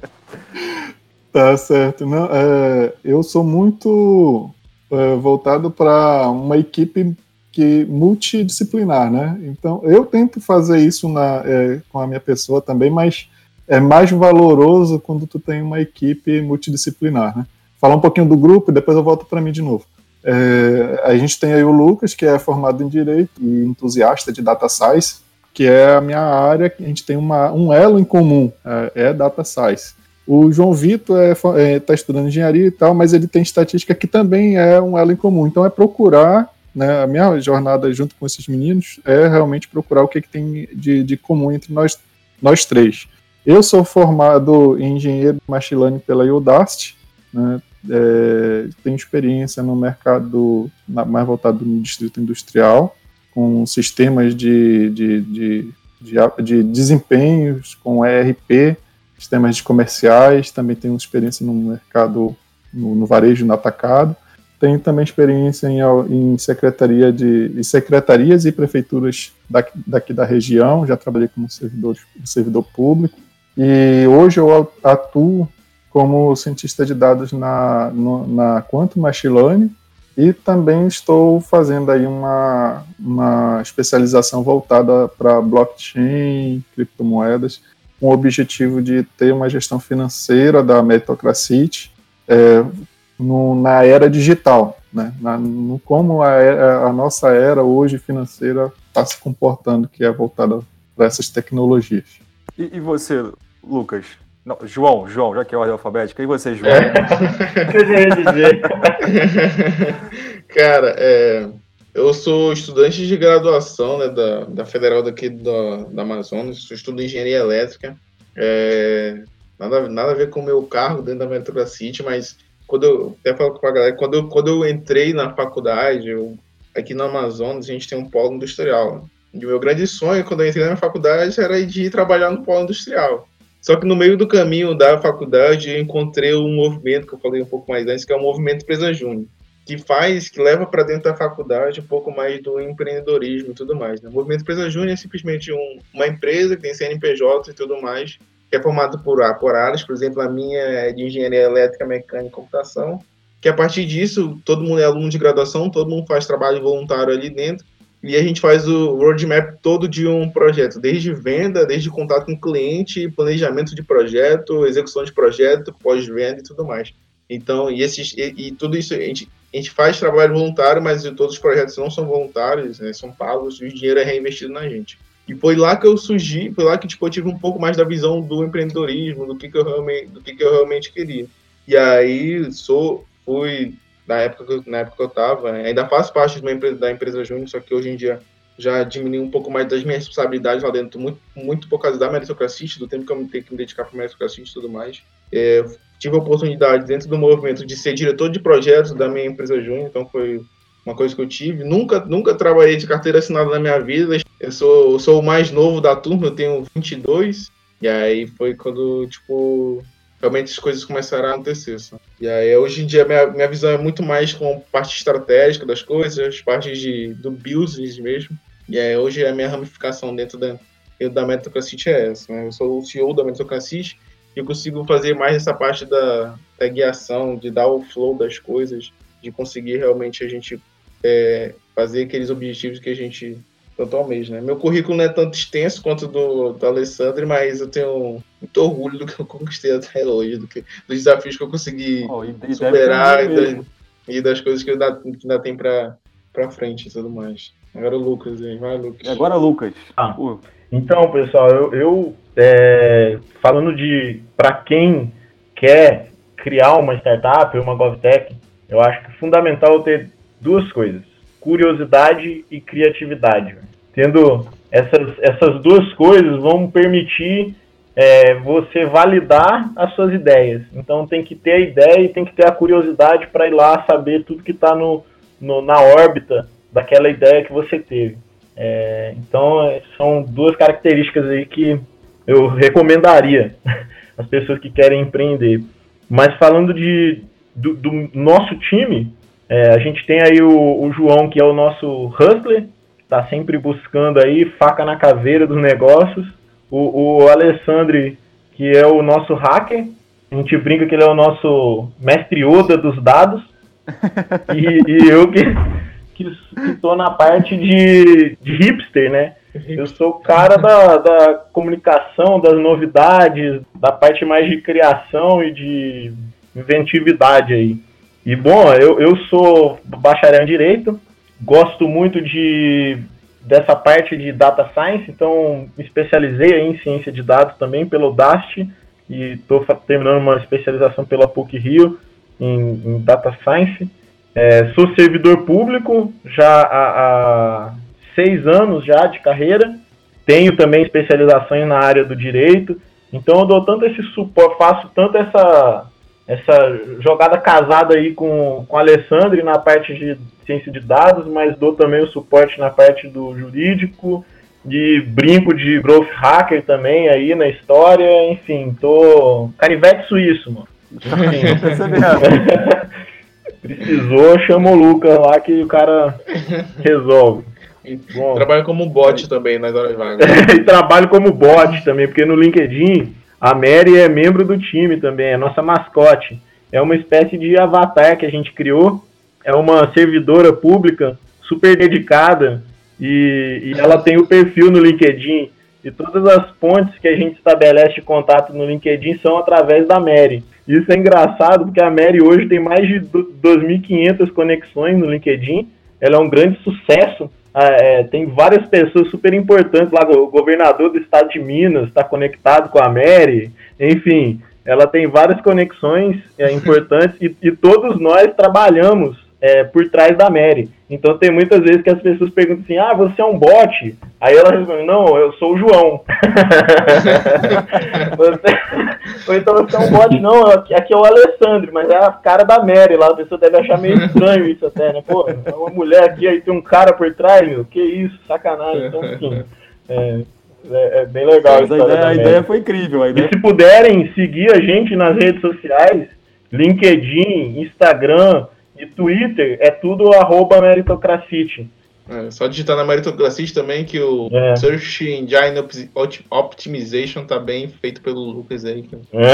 tá certo. Não, é, eu sou muito é, voltado para uma equipe que multidisciplinar, né? Então eu tento fazer isso na, é, com a minha pessoa também, mas é mais valoroso quando tu tem uma equipe multidisciplinar, né? Falar um pouquinho do grupo e depois eu volto para mim de novo. É, a gente tem aí o Lucas, que é formado em Direito e entusiasta de Data Science, que é a minha área, a gente tem uma, um elo em comum, é, é Data Science. O João Vitor está é, tá estudando engenharia e tal, mas ele tem estatística que também é um elo em comum. Então é procurar, né, a minha jornada junto com esses meninos é realmente procurar o que, que tem de, de comum entre nós, nós três. Eu sou formado em engenheiro machine learning pela Udacity, né, é, tenho experiência no mercado mais voltado no distrito industrial, com sistemas de, de, de, de, de desempenhos, com ERP, sistemas de comerciais, também tenho experiência no mercado, no, no varejo, no atacado. Tenho também experiência em, em secretaria de em secretarias e prefeituras daqui, daqui da região, já trabalhei como servidor, servidor público. E hoje eu atuo como cientista de dados na, na Quantum Machine Learning e também estou fazendo aí uma, uma especialização voltada para blockchain, criptomoedas, com o objetivo de ter uma gestão financeira da Meritocracy é, no, na era digital, né? Na, no, como a, a, nossa era hoje financeira está se comportando, que é voltada para essas tecnologias. E, e você, Lucas? Não, João, João, já que é ordem alfabética. E você, João? É. Cara, é, eu sou estudante de graduação né, da, da Federal daqui da, da Amazonas, estudo engenharia elétrica. É, nada, nada a ver com o meu carro dentro da Metroca City, mas quando eu até falo com a galera, quando eu, quando eu entrei na faculdade, eu, aqui no Amazonas, a gente tem um polo industrial. E o meu grande sonho, quando eu entrei na faculdade, era de ir trabalhar no polo industrial. Só que no meio do caminho da faculdade eu encontrei um movimento que eu falei um pouco mais antes, que é o movimento Empresa Júnior, que faz, que leva para dentro da faculdade um pouco mais do empreendedorismo e tudo mais. Né? O movimento Empresa Júnior é simplesmente um, uma empresa que tem CNPJ e tudo mais, que é formado por, por áreas, por exemplo, a minha é de engenharia elétrica, mecânica e computação, que a partir disso, todo mundo é aluno de graduação, todo mundo faz trabalho voluntário ali dentro, e a gente faz o roadmap todo de um projeto, desde venda, desde contato com o cliente, planejamento de projeto, execução de projeto, pós-venda e tudo mais. Então, e, esses, e, e, tudo isso, a gente, a gente faz trabalho voluntário, mas todos os projetos não são voluntários, né, são pagos, e o dinheiro é reinvestido na gente. E foi lá que eu surgi, foi lá que tipo, eu tive um pouco mais da visão do empreendedorismo, do que, que, eu, realmente, do que, que eu realmente queria. E aí, sou, fui na época que, na época que eu estava. Né? Ainda faço parte empresa, da empresa Júnior, só que hoje em dia já diminui um pouco mais das minhas responsabilidades lá dentro, muito, muito por causa da meritocracia, do tempo que eu tenho que me dedicar para meritocracia e tudo mais. É, tive a oportunidade dentro do movimento de ser diretor de projetos da minha empresa Júnior, então foi uma coisa que eu tive. Nunca, nunca trabalhei de carteira assinada na minha vida. Eu sou, eu sou o mais novo da turma, eu tenho 22. E aí foi quando, tipo, realmente as coisas começaram a acontecer. E aí, hoje em dia, minha, minha visão é muito mais com parte estratégica das coisas, as partes de, do business mesmo. E aí, hoje, a minha ramificação dentro da, dentro da Meritocracy é essa. Né? Eu sou o CEO da Meritocracy e eu consigo fazer mais essa parte da, da guiação, de dar o flow das coisas, de conseguir realmente a gente é, fazer aqueles objetivos que a gente tanto almeja, né? Meu currículo não é tanto extenso quanto do, do Alessandro, mas eu tenho muito orgulho do que eu conquistei até hoje, do que, dos desafios que eu consegui oh, e, e superar e, das, e das coisas que ainda, que ainda tem para para frente e tudo mais. Agora o Lucas, hein? vai Lucas. Agora Lucas. Ah, então, pessoal, eu, eu é, falando de para quem quer criar uma startup, uma GovTech, eu acho que é fundamental ter duas coisas: curiosidade e criatividade. Tendo essas, essas duas coisas vão permitir é, você validar as suas ideias. Então tem que ter a ideia e tem que ter a curiosidade para ir lá saber tudo que está no, no, na órbita daquela ideia que você teve. É, então são duas características aí que eu recomendaria às pessoas que querem empreender. Mas falando de, do, do nosso time, é, a gente tem aí o, o, João, que é o nosso hustler, está sempre buscando aí faca na caveira dos negócios. O, o Alessandro, que é o nosso hacker. A gente brinca que ele é o nosso mestre Oda dos dados. E, e eu que, que, que tô na parte de, de hipster, né? Eu sou o cara da, da comunicação, das novidades, da parte mais de criação e de inventividade aí. E bom, eu, eu sou bacharel em Direito, gosto muito de dessa parte de Data Science, então me especializei em Ciência de Dados também pelo DAST e estou terminando uma especialização pela PUC Rio em, em Data Science. É, sou servidor público já há, há, seis anos já de carreira. Tenho também especializações na área do direito. Então eu dou tanto esse suporte, faço tanto essa, essa jogada casada aí com, com o Alessandro na parte de ciência de dados, mas dou também o suporte na parte do jurídico, de brinco de growth hacker também aí na história, enfim, tô canivete suíço, mano. Precisou, chama o Lucas lá que o cara resolve. Bom, trabalha como bot também nas horas vagas. e trabalho como bot também, porque no LinkedIn a Mary é membro do time também, é nossa mascote. É uma espécie de avatar que a gente criou. É uma servidora pública super dedicada e, e ela tem o perfil no LinkedIn. E todas as pontes que a gente estabelece de contato no LinkedIn são através da Mary. Isso é engraçado porque a Mary hoje tem mais de 2.500 conexões no LinkedIn. Ela é um grande sucesso. Ah, é, tem várias pessoas super importantes lá. O governador do estado de Minas está conectado com a Mary. Enfim, ela tem várias conexões é, importantes e, e todos nós trabalhamos é, por trás da Mary. Então tem muitas vezes que as pessoas perguntam assim, ah, você é um bot? Aí ela responde, não, eu sou o João. você... Ou então você é um bot, não, aqui, é o Alessandro, mas é a cara da Mary lá, a pessoa deve achar meio estranho isso até, né? Pô, é uma mulher aqui, aí tem um cara por trás, meu, que isso, sacanagem. Então, assim, é, é, é bem legal. a, ideia, a ideia, foi incrível. Ideia... E se puderem seguir a gente nas redes sociais, LinkedIn, Instagram, e Twitter é tudo arroba meritocracity. É, só digitar na Meritocracy também que o é. Search Engine Optimization tá bem feito pelo Lucas aí. É.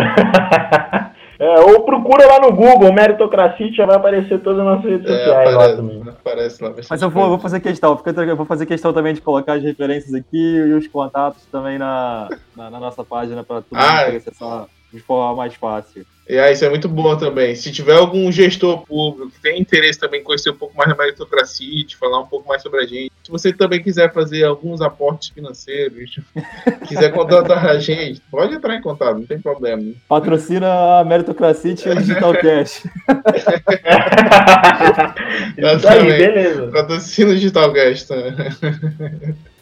é, ou procura lá no Google, Meritocracy, já vai aparecer todas as nossas redes é, sociais aparece, lá também. Aparece lá, Mas eu vou, vou, fazer questão, eu vou fazer questão também de colocar as referências aqui e os contatos também na, na, na nossa página para tudo ah, acessar de forma mais fácil. E aí, isso é muito bom também. Se tiver algum gestor público que tem interesse também em conhecer um pouco mais da meritocracia, de falar um pouco mais sobre a gente, se você também quiser fazer alguns aportes financeiros, quiser contratar a gente, pode entrar em contato, não tem problema. Patrocina a meritocracia e o Digital Cash. isso aí, beleza. Patrocina o Digital Cash também.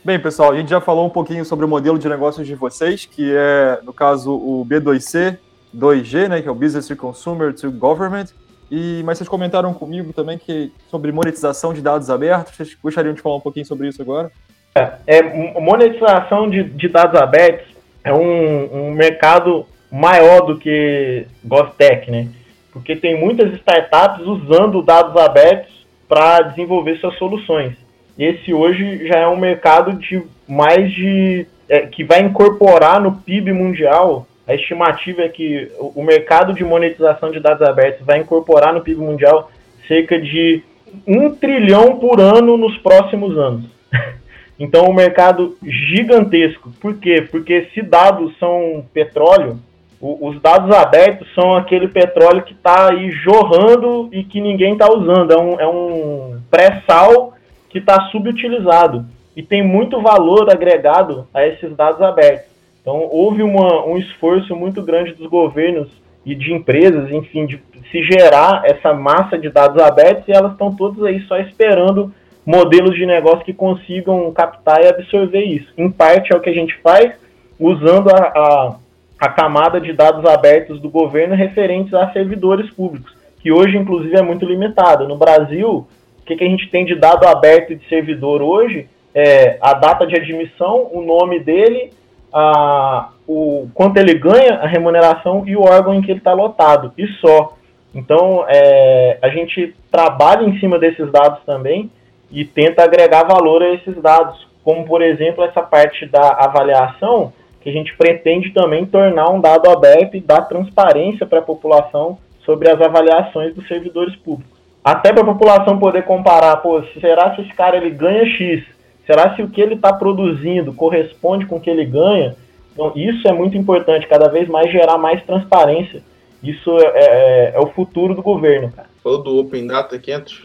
Bem, pessoal, a gente já falou um pouquinho sobre o modelo de negócios de vocês, que é, no caso, o B2C, 2G, né, que é o Business to Consumer to Government. E, mas vocês comentaram comigo também que sobre monetização de dados abertos. Vocês gostariam de falar um pouquinho sobre isso agora? É, é monetização de, de, dados abertos é um, um, mercado maior do que GovTech, né? Porque tem muitas startups usando dados abertos para desenvolver suas soluções. Esse hoje já é um mercado de mais de é, que vai incorporar no PIB mundial a estimativa é que o mercado de monetização de dados abertos vai incorporar no PIB mundial cerca de um trilhão por ano nos próximos anos. Então, um mercado gigantesco. Por quê? Porque se dados são petróleo, os dados abertos são aquele petróleo que está aí jorrando e que ninguém está usando. É um, é um pré-sal que está subutilizado. E tem muito valor agregado a esses dados abertos. Então, houve uma, um esforço muito grande dos governos e de empresas, enfim, de se gerar essa massa de dados abertos e elas estão todas aí só esperando modelos de negócio que consigam captar e absorver isso. Em parte é o que a gente faz usando a, a, a camada de dados abertos do governo referentes a servidores públicos, que hoje, inclusive, é muito limitada. No Brasil, o que, que a gente tem de dado aberto de servidor hoje é a data de admissão, o nome dele a, o quanto ele ganha, a remuneração e o órgão em que ele está lotado, e só. Então, é, a gente trabalha em cima desses dados também e tenta agregar valor a esses dados, como, por exemplo, essa parte da avaliação, que a gente pretende também tornar um dado aberto e dar transparência para a população sobre as avaliações dos servidores públicos. Até para a população poder comparar, pô, será que esse cara ele ganha X? Será se o que ele está produzindo corresponde com o que ele ganha? Então, isso é muito importante, cada vez mais gerar mais transparência. Isso é, é, é o futuro do governo, cara. Falou do Open Data 500?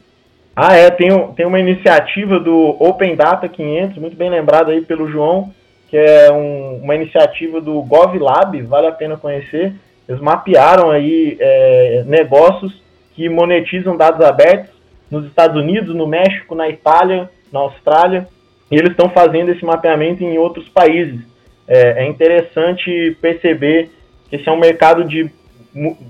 Ah, é, tem, tem uma iniciativa do Open Data 500, muito bem lembrado aí pelo João, que é um, uma iniciativa do GovLab, vale a pena conhecer. Eles mapearam aí é, negócios que monetizam dados abertos nos Estados Unidos, no México, na Itália, na Austrália, e eles estão fazendo esse mapeamento em outros países. É, é interessante perceber que esse é um mercado de,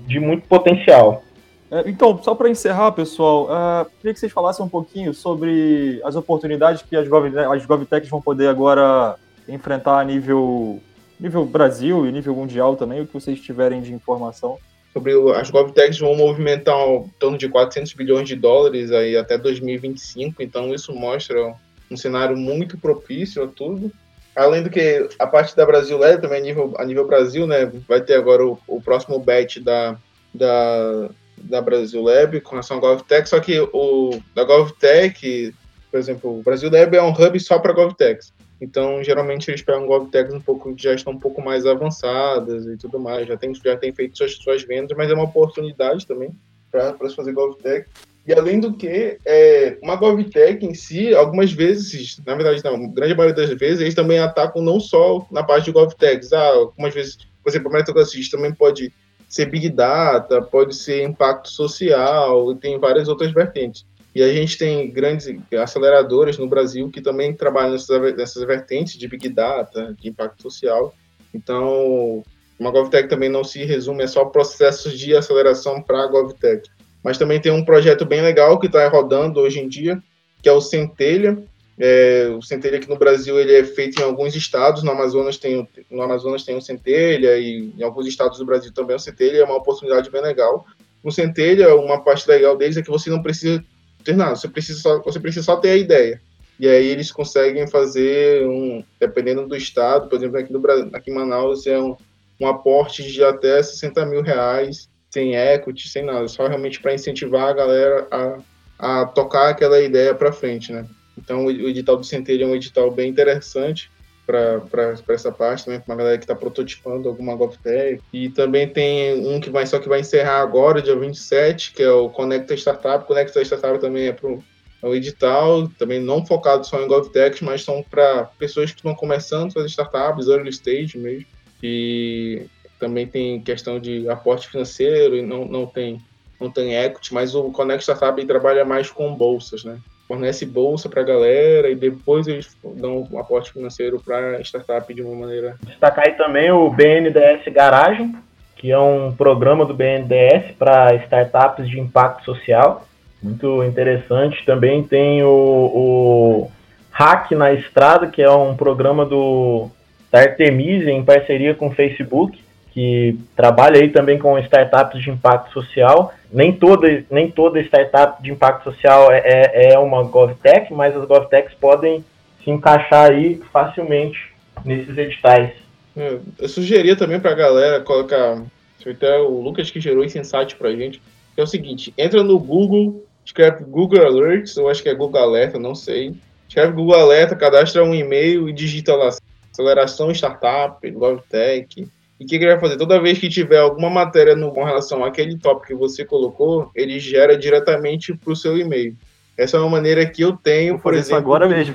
de muito potencial. É, então, só para encerrar, pessoal, uh, queria que vocês falassem um pouquinho sobre as oportunidades que as, Gov, as GovTechs vão poder agora enfrentar a nível, nível Brasil e nível mundial também, o que vocês tiverem de informação. Sobre as GovTechs vão movimentar em torno de 400 bilhões de dólares aí até 2025, então isso mostra um cenário muito propício a tudo. Além do que a parte da Brasil Lab também a nível, a nível Brasil, né, vai ter agora o, o próximo batch da, da, da Brasil Lab com relação à GovTech, só que o da GovTech, por exemplo, o Brasil Lab é um hub só para GovTechs. Então, geralmente eles pegam GovTechs um pouco já estão um pouco mais avançadas e tudo mais, já tem, já tem feito suas, suas vendas, mas é uma oportunidade também para se fazer GovTech. E além do que, é, uma GovTech em si, algumas vezes, na verdade não, grande maioria das vezes, eles também atacam não só na parte de GovTechs. Ah, algumas vezes, por exemplo, a meritocracia também pode ser Big Data, pode ser impacto social, e tem várias outras vertentes. E a gente tem grandes aceleradoras no Brasil que também trabalham nessas, nessas vertentes de Big Data, de impacto social. Então, uma GovTech também não se resume a só processos de aceleração para a GovTech. Mas também tem um projeto bem legal que está rodando hoje em dia, que é o Centelha. É, o Centelha aqui no Brasil ele é feito em alguns estados, no Amazonas tem, no Amazonas tem o Centelha e em alguns estados do Brasil também o Centelha, é uma oportunidade bem legal. No Centelha, uma parte legal deles é que você não precisa ter nada, você precisa só, você precisa só ter a ideia. E aí eles conseguem fazer um, dependendo do estado, por exemplo, aqui, no, aqui em Manaus é um, um aporte de até 60 mil reais sem equity, sem nada, só realmente para incentivar a galera a, a tocar aquela ideia para frente, né? Então, o edital do Centelha é um edital bem interessante para essa parte também, para uma galera que está prototipando alguma GovTech. E também tem um que vai só que vai encerrar agora, dia 27, que é o Conecta Startup. Conecta Startup também é para é um edital, também não focado só em GovTech, mas são para pessoas que estão começando fazer startups, early stage mesmo. E também tem questão de aporte financeiro e não, não tem não tem equity, mas o Connect Startup trabalha mais com bolsas, né? Fornece bolsa para a galera e depois eles dão um aporte financeiro para startup de uma maneira. Destacar aí também o BNDES Garagem, que é um programa do BNDES para startups de impacto social. Muito interessante. Também tem o, o Hack na Estrada, que é um programa do, da Artemisia em parceria com o Facebook que trabalha aí também com startups de impacto social. Nem toda, nem toda startup de impacto social é, é, é uma GovTech, mas as GovTechs podem se encaixar aí facilmente nesses editais. É, eu sugeria também para a galera colocar, até o Lucas que gerou esse insight para a gente, que é o seguinte, entra no Google, escreve Google Alerts, eu acho que é Google Alerta, não sei, escreve Google Alerta, cadastra um e-mail e digita lá, aceleração startup, GovTech, e o que, que ele vai fazer? Toda vez que tiver alguma matéria no, com relação àquele tópico que você colocou, ele gera diretamente para o seu e-mail. Essa é uma maneira que eu tenho, por exemplo. agora mesmo.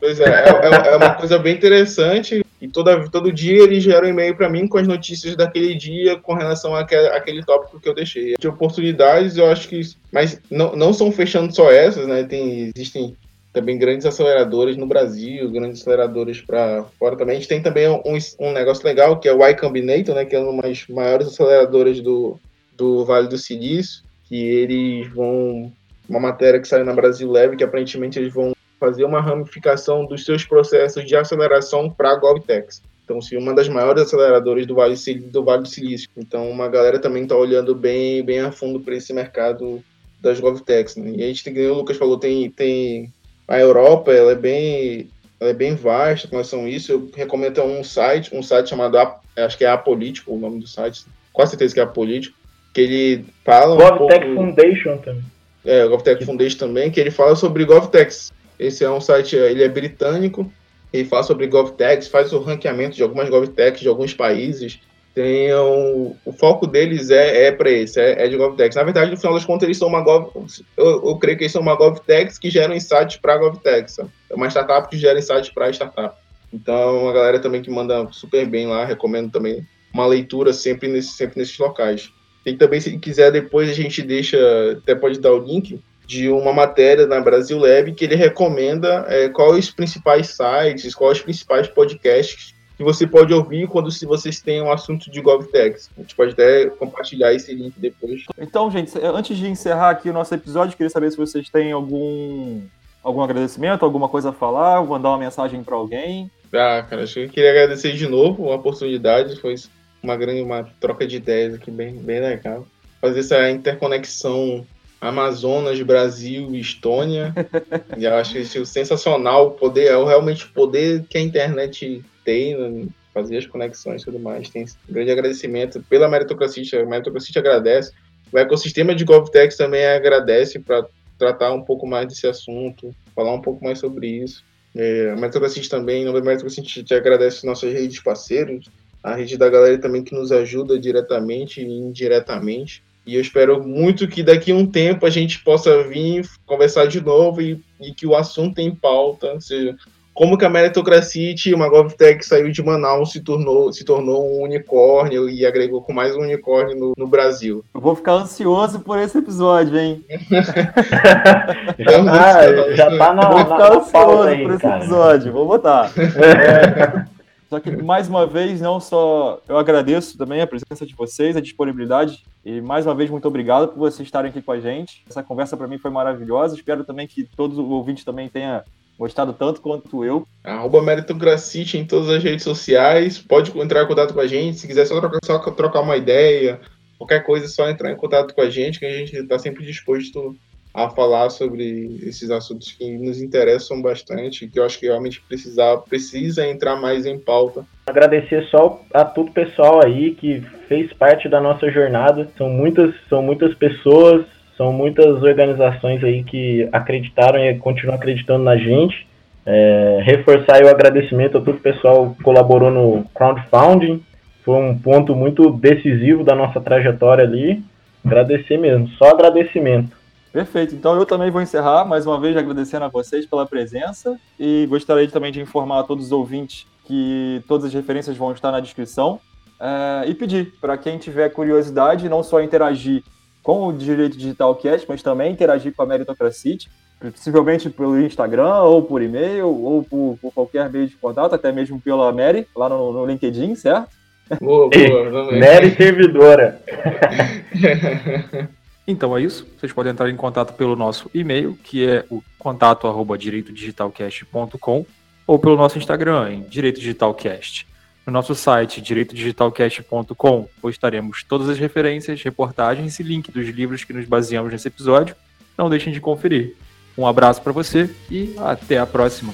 Pois é, é, é, é, uma coisa bem interessante. E toda, todo dia ele gera um e-mail para mim com as notícias daquele dia com relação àquele, àquele tópico que eu deixei. De oportunidades, eu acho que. Mas não, não são fechando só essas, né? Tem, existem também grandes aceleradoras no Brasil, grandes aceleradoras para fora também. A gente tem também um, um negócio legal que é o Y Combinator, né, que é uma das maiores aceleradoras do, do Vale do Silício, que eles vão uma matéria que saiu na Brasil Leve, que aparentemente eles vão fazer uma ramificação dos seus processos de aceleração para a GovTechs. Então, se uma das maiores aceleradoras do Vale, do vale do Silício. Então, uma galera também está olhando bem, bem a fundo para esse mercado das GovTechs. Né? E a gente tem, o Lucas falou, tem, tem a Europa ela é bem ela é bem vasta com relação a isso. Eu recomendo um site, um site chamado acho que é Apolítico, o nome do site, com certeza que é Apolítico, que ele fala GovTech um pouco, Foundation também. É, GovTech Foundation também, que ele fala sobre GovTechs. Esse é um site, ele é britânico, ele fala sobre GovTechs, faz o ranqueamento de algumas GovTechs de alguns países. Tem um, o foco deles é, é para esse, é, é, de GovTechs. Na verdade, no final das contas, eles são uma Gov, eu, eu creio que eles são uma GovTechs que geram insights para GovTechs. É uma startup que gera insights para startup. Então, a galera também que manda super bem lá, recomendo também uma leitura sempre, nesse, sempre nesses locais. E também, se quiser, depois a gente deixa, até pode dar o link, de uma matéria na Brasil Lab que ele recomenda é, quais os principais sites, quais os principais podcasts que você pode ouvir quando se vocês têm um assunto de GovTechs. A gente pode até compartilhar esse link depois. Então, gente, antes de encerrar aqui o nosso episódio, queria saber se vocês têm algum algum agradecimento, alguma coisa a falar, mandar uma mensagem para alguém. Ah, cara, acho que eu queria agradecer de novo a oportunidade, foi uma grande uma troca de ideias aqui bem, bem legal. Fazer essa interconexão Amazonas, Brasil e Estônia. e eu acho isso sensacional, o poder, realmente o poder que a internet tem, fazer as conexões e tudo mais. Tem um grande agradecimento pela meritocracia, a meritocracia agradece. O ecossistema de GovTech também agradece para tratar um pouco mais desse assunto, falar um pouco mais sobre isso. É, a Meritocracia também, no Meritocracia te agradece nossas redes parceiros, a rede da galera também que nos ajuda diretamente e indiretamente. E eu espero muito que daqui a um tempo a gente possa vir conversar de novo e, e que o assunto em pauta seja como que a meritocracia, uma GovTech saiu de Manaus, se tornou, se tornou um unicórnio e agregou com mais um unicórnio no, no Brasil. Eu vou ficar ansioso por esse episódio, hein? já, tá, já tá na, Vou ficar na, ansioso aí, por esse cara. episódio, vou botar. É, só que, mais uma vez, não só eu agradeço também a presença de vocês, a disponibilidade, e mais uma vez, muito obrigado por vocês estarem aqui com a gente. Essa conversa para mim foi maravilhosa. Espero também que todos os ouvintes também tenham gostado tanto quanto eu. Arroba Meritocracia em todas as redes sociais. Pode entrar em contato com a gente. Se quiser só trocar, só trocar uma ideia, qualquer coisa, é só entrar em contato com a gente, que a gente está sempre disposto a falar sobre esses assuntos que nos interessam bastante, que eu acho que realmente precisa, precisa entrar mais em pauta. Agradecer só a todo o pessoal aí que fez parte da nossa jornada. São muitas, são muitas pessoas, são muitas organizações aí que acreditaram e continuam acreditando na gente. É, reforçar o agradecimento a todo o pessoal que colaborou no crowdfunding. Foi um ponto muito decisivo da nossa trajetória ali. Agradecer mesmo, só agradecimento. Perfeito. Então eu também vou encerrar, mais uma vez agradecendo a vocês pela presença e gostaria também de informar a todos os ouvintes que todas as referências vão estar na descrição é, e pedir para quem tiver curiosidade não só interagir com o Direito Digital Cast, mas também interagir com a Meritocracia, possivelmente pelo Instagram, ou por e-mail, ou por, por, qualquer meio de contato, até mesmo pela Mary, lá no, no LinkedIn, certo? Boa, boa, Mary Servidora. Então é isso. Vocês podem entrar em contato pelo nosso e-mail, que é o contato arroba direitodigitalcast.com, ou pelo nosso Instagram, em Direito Digitalcast. No nosso site, direitodigitalcast.com, postaremos todas as referências, reportagens e link dos livros que nos baseamos nesse episódio. Não deixem de conferir. Um abraço para você e até a próxima.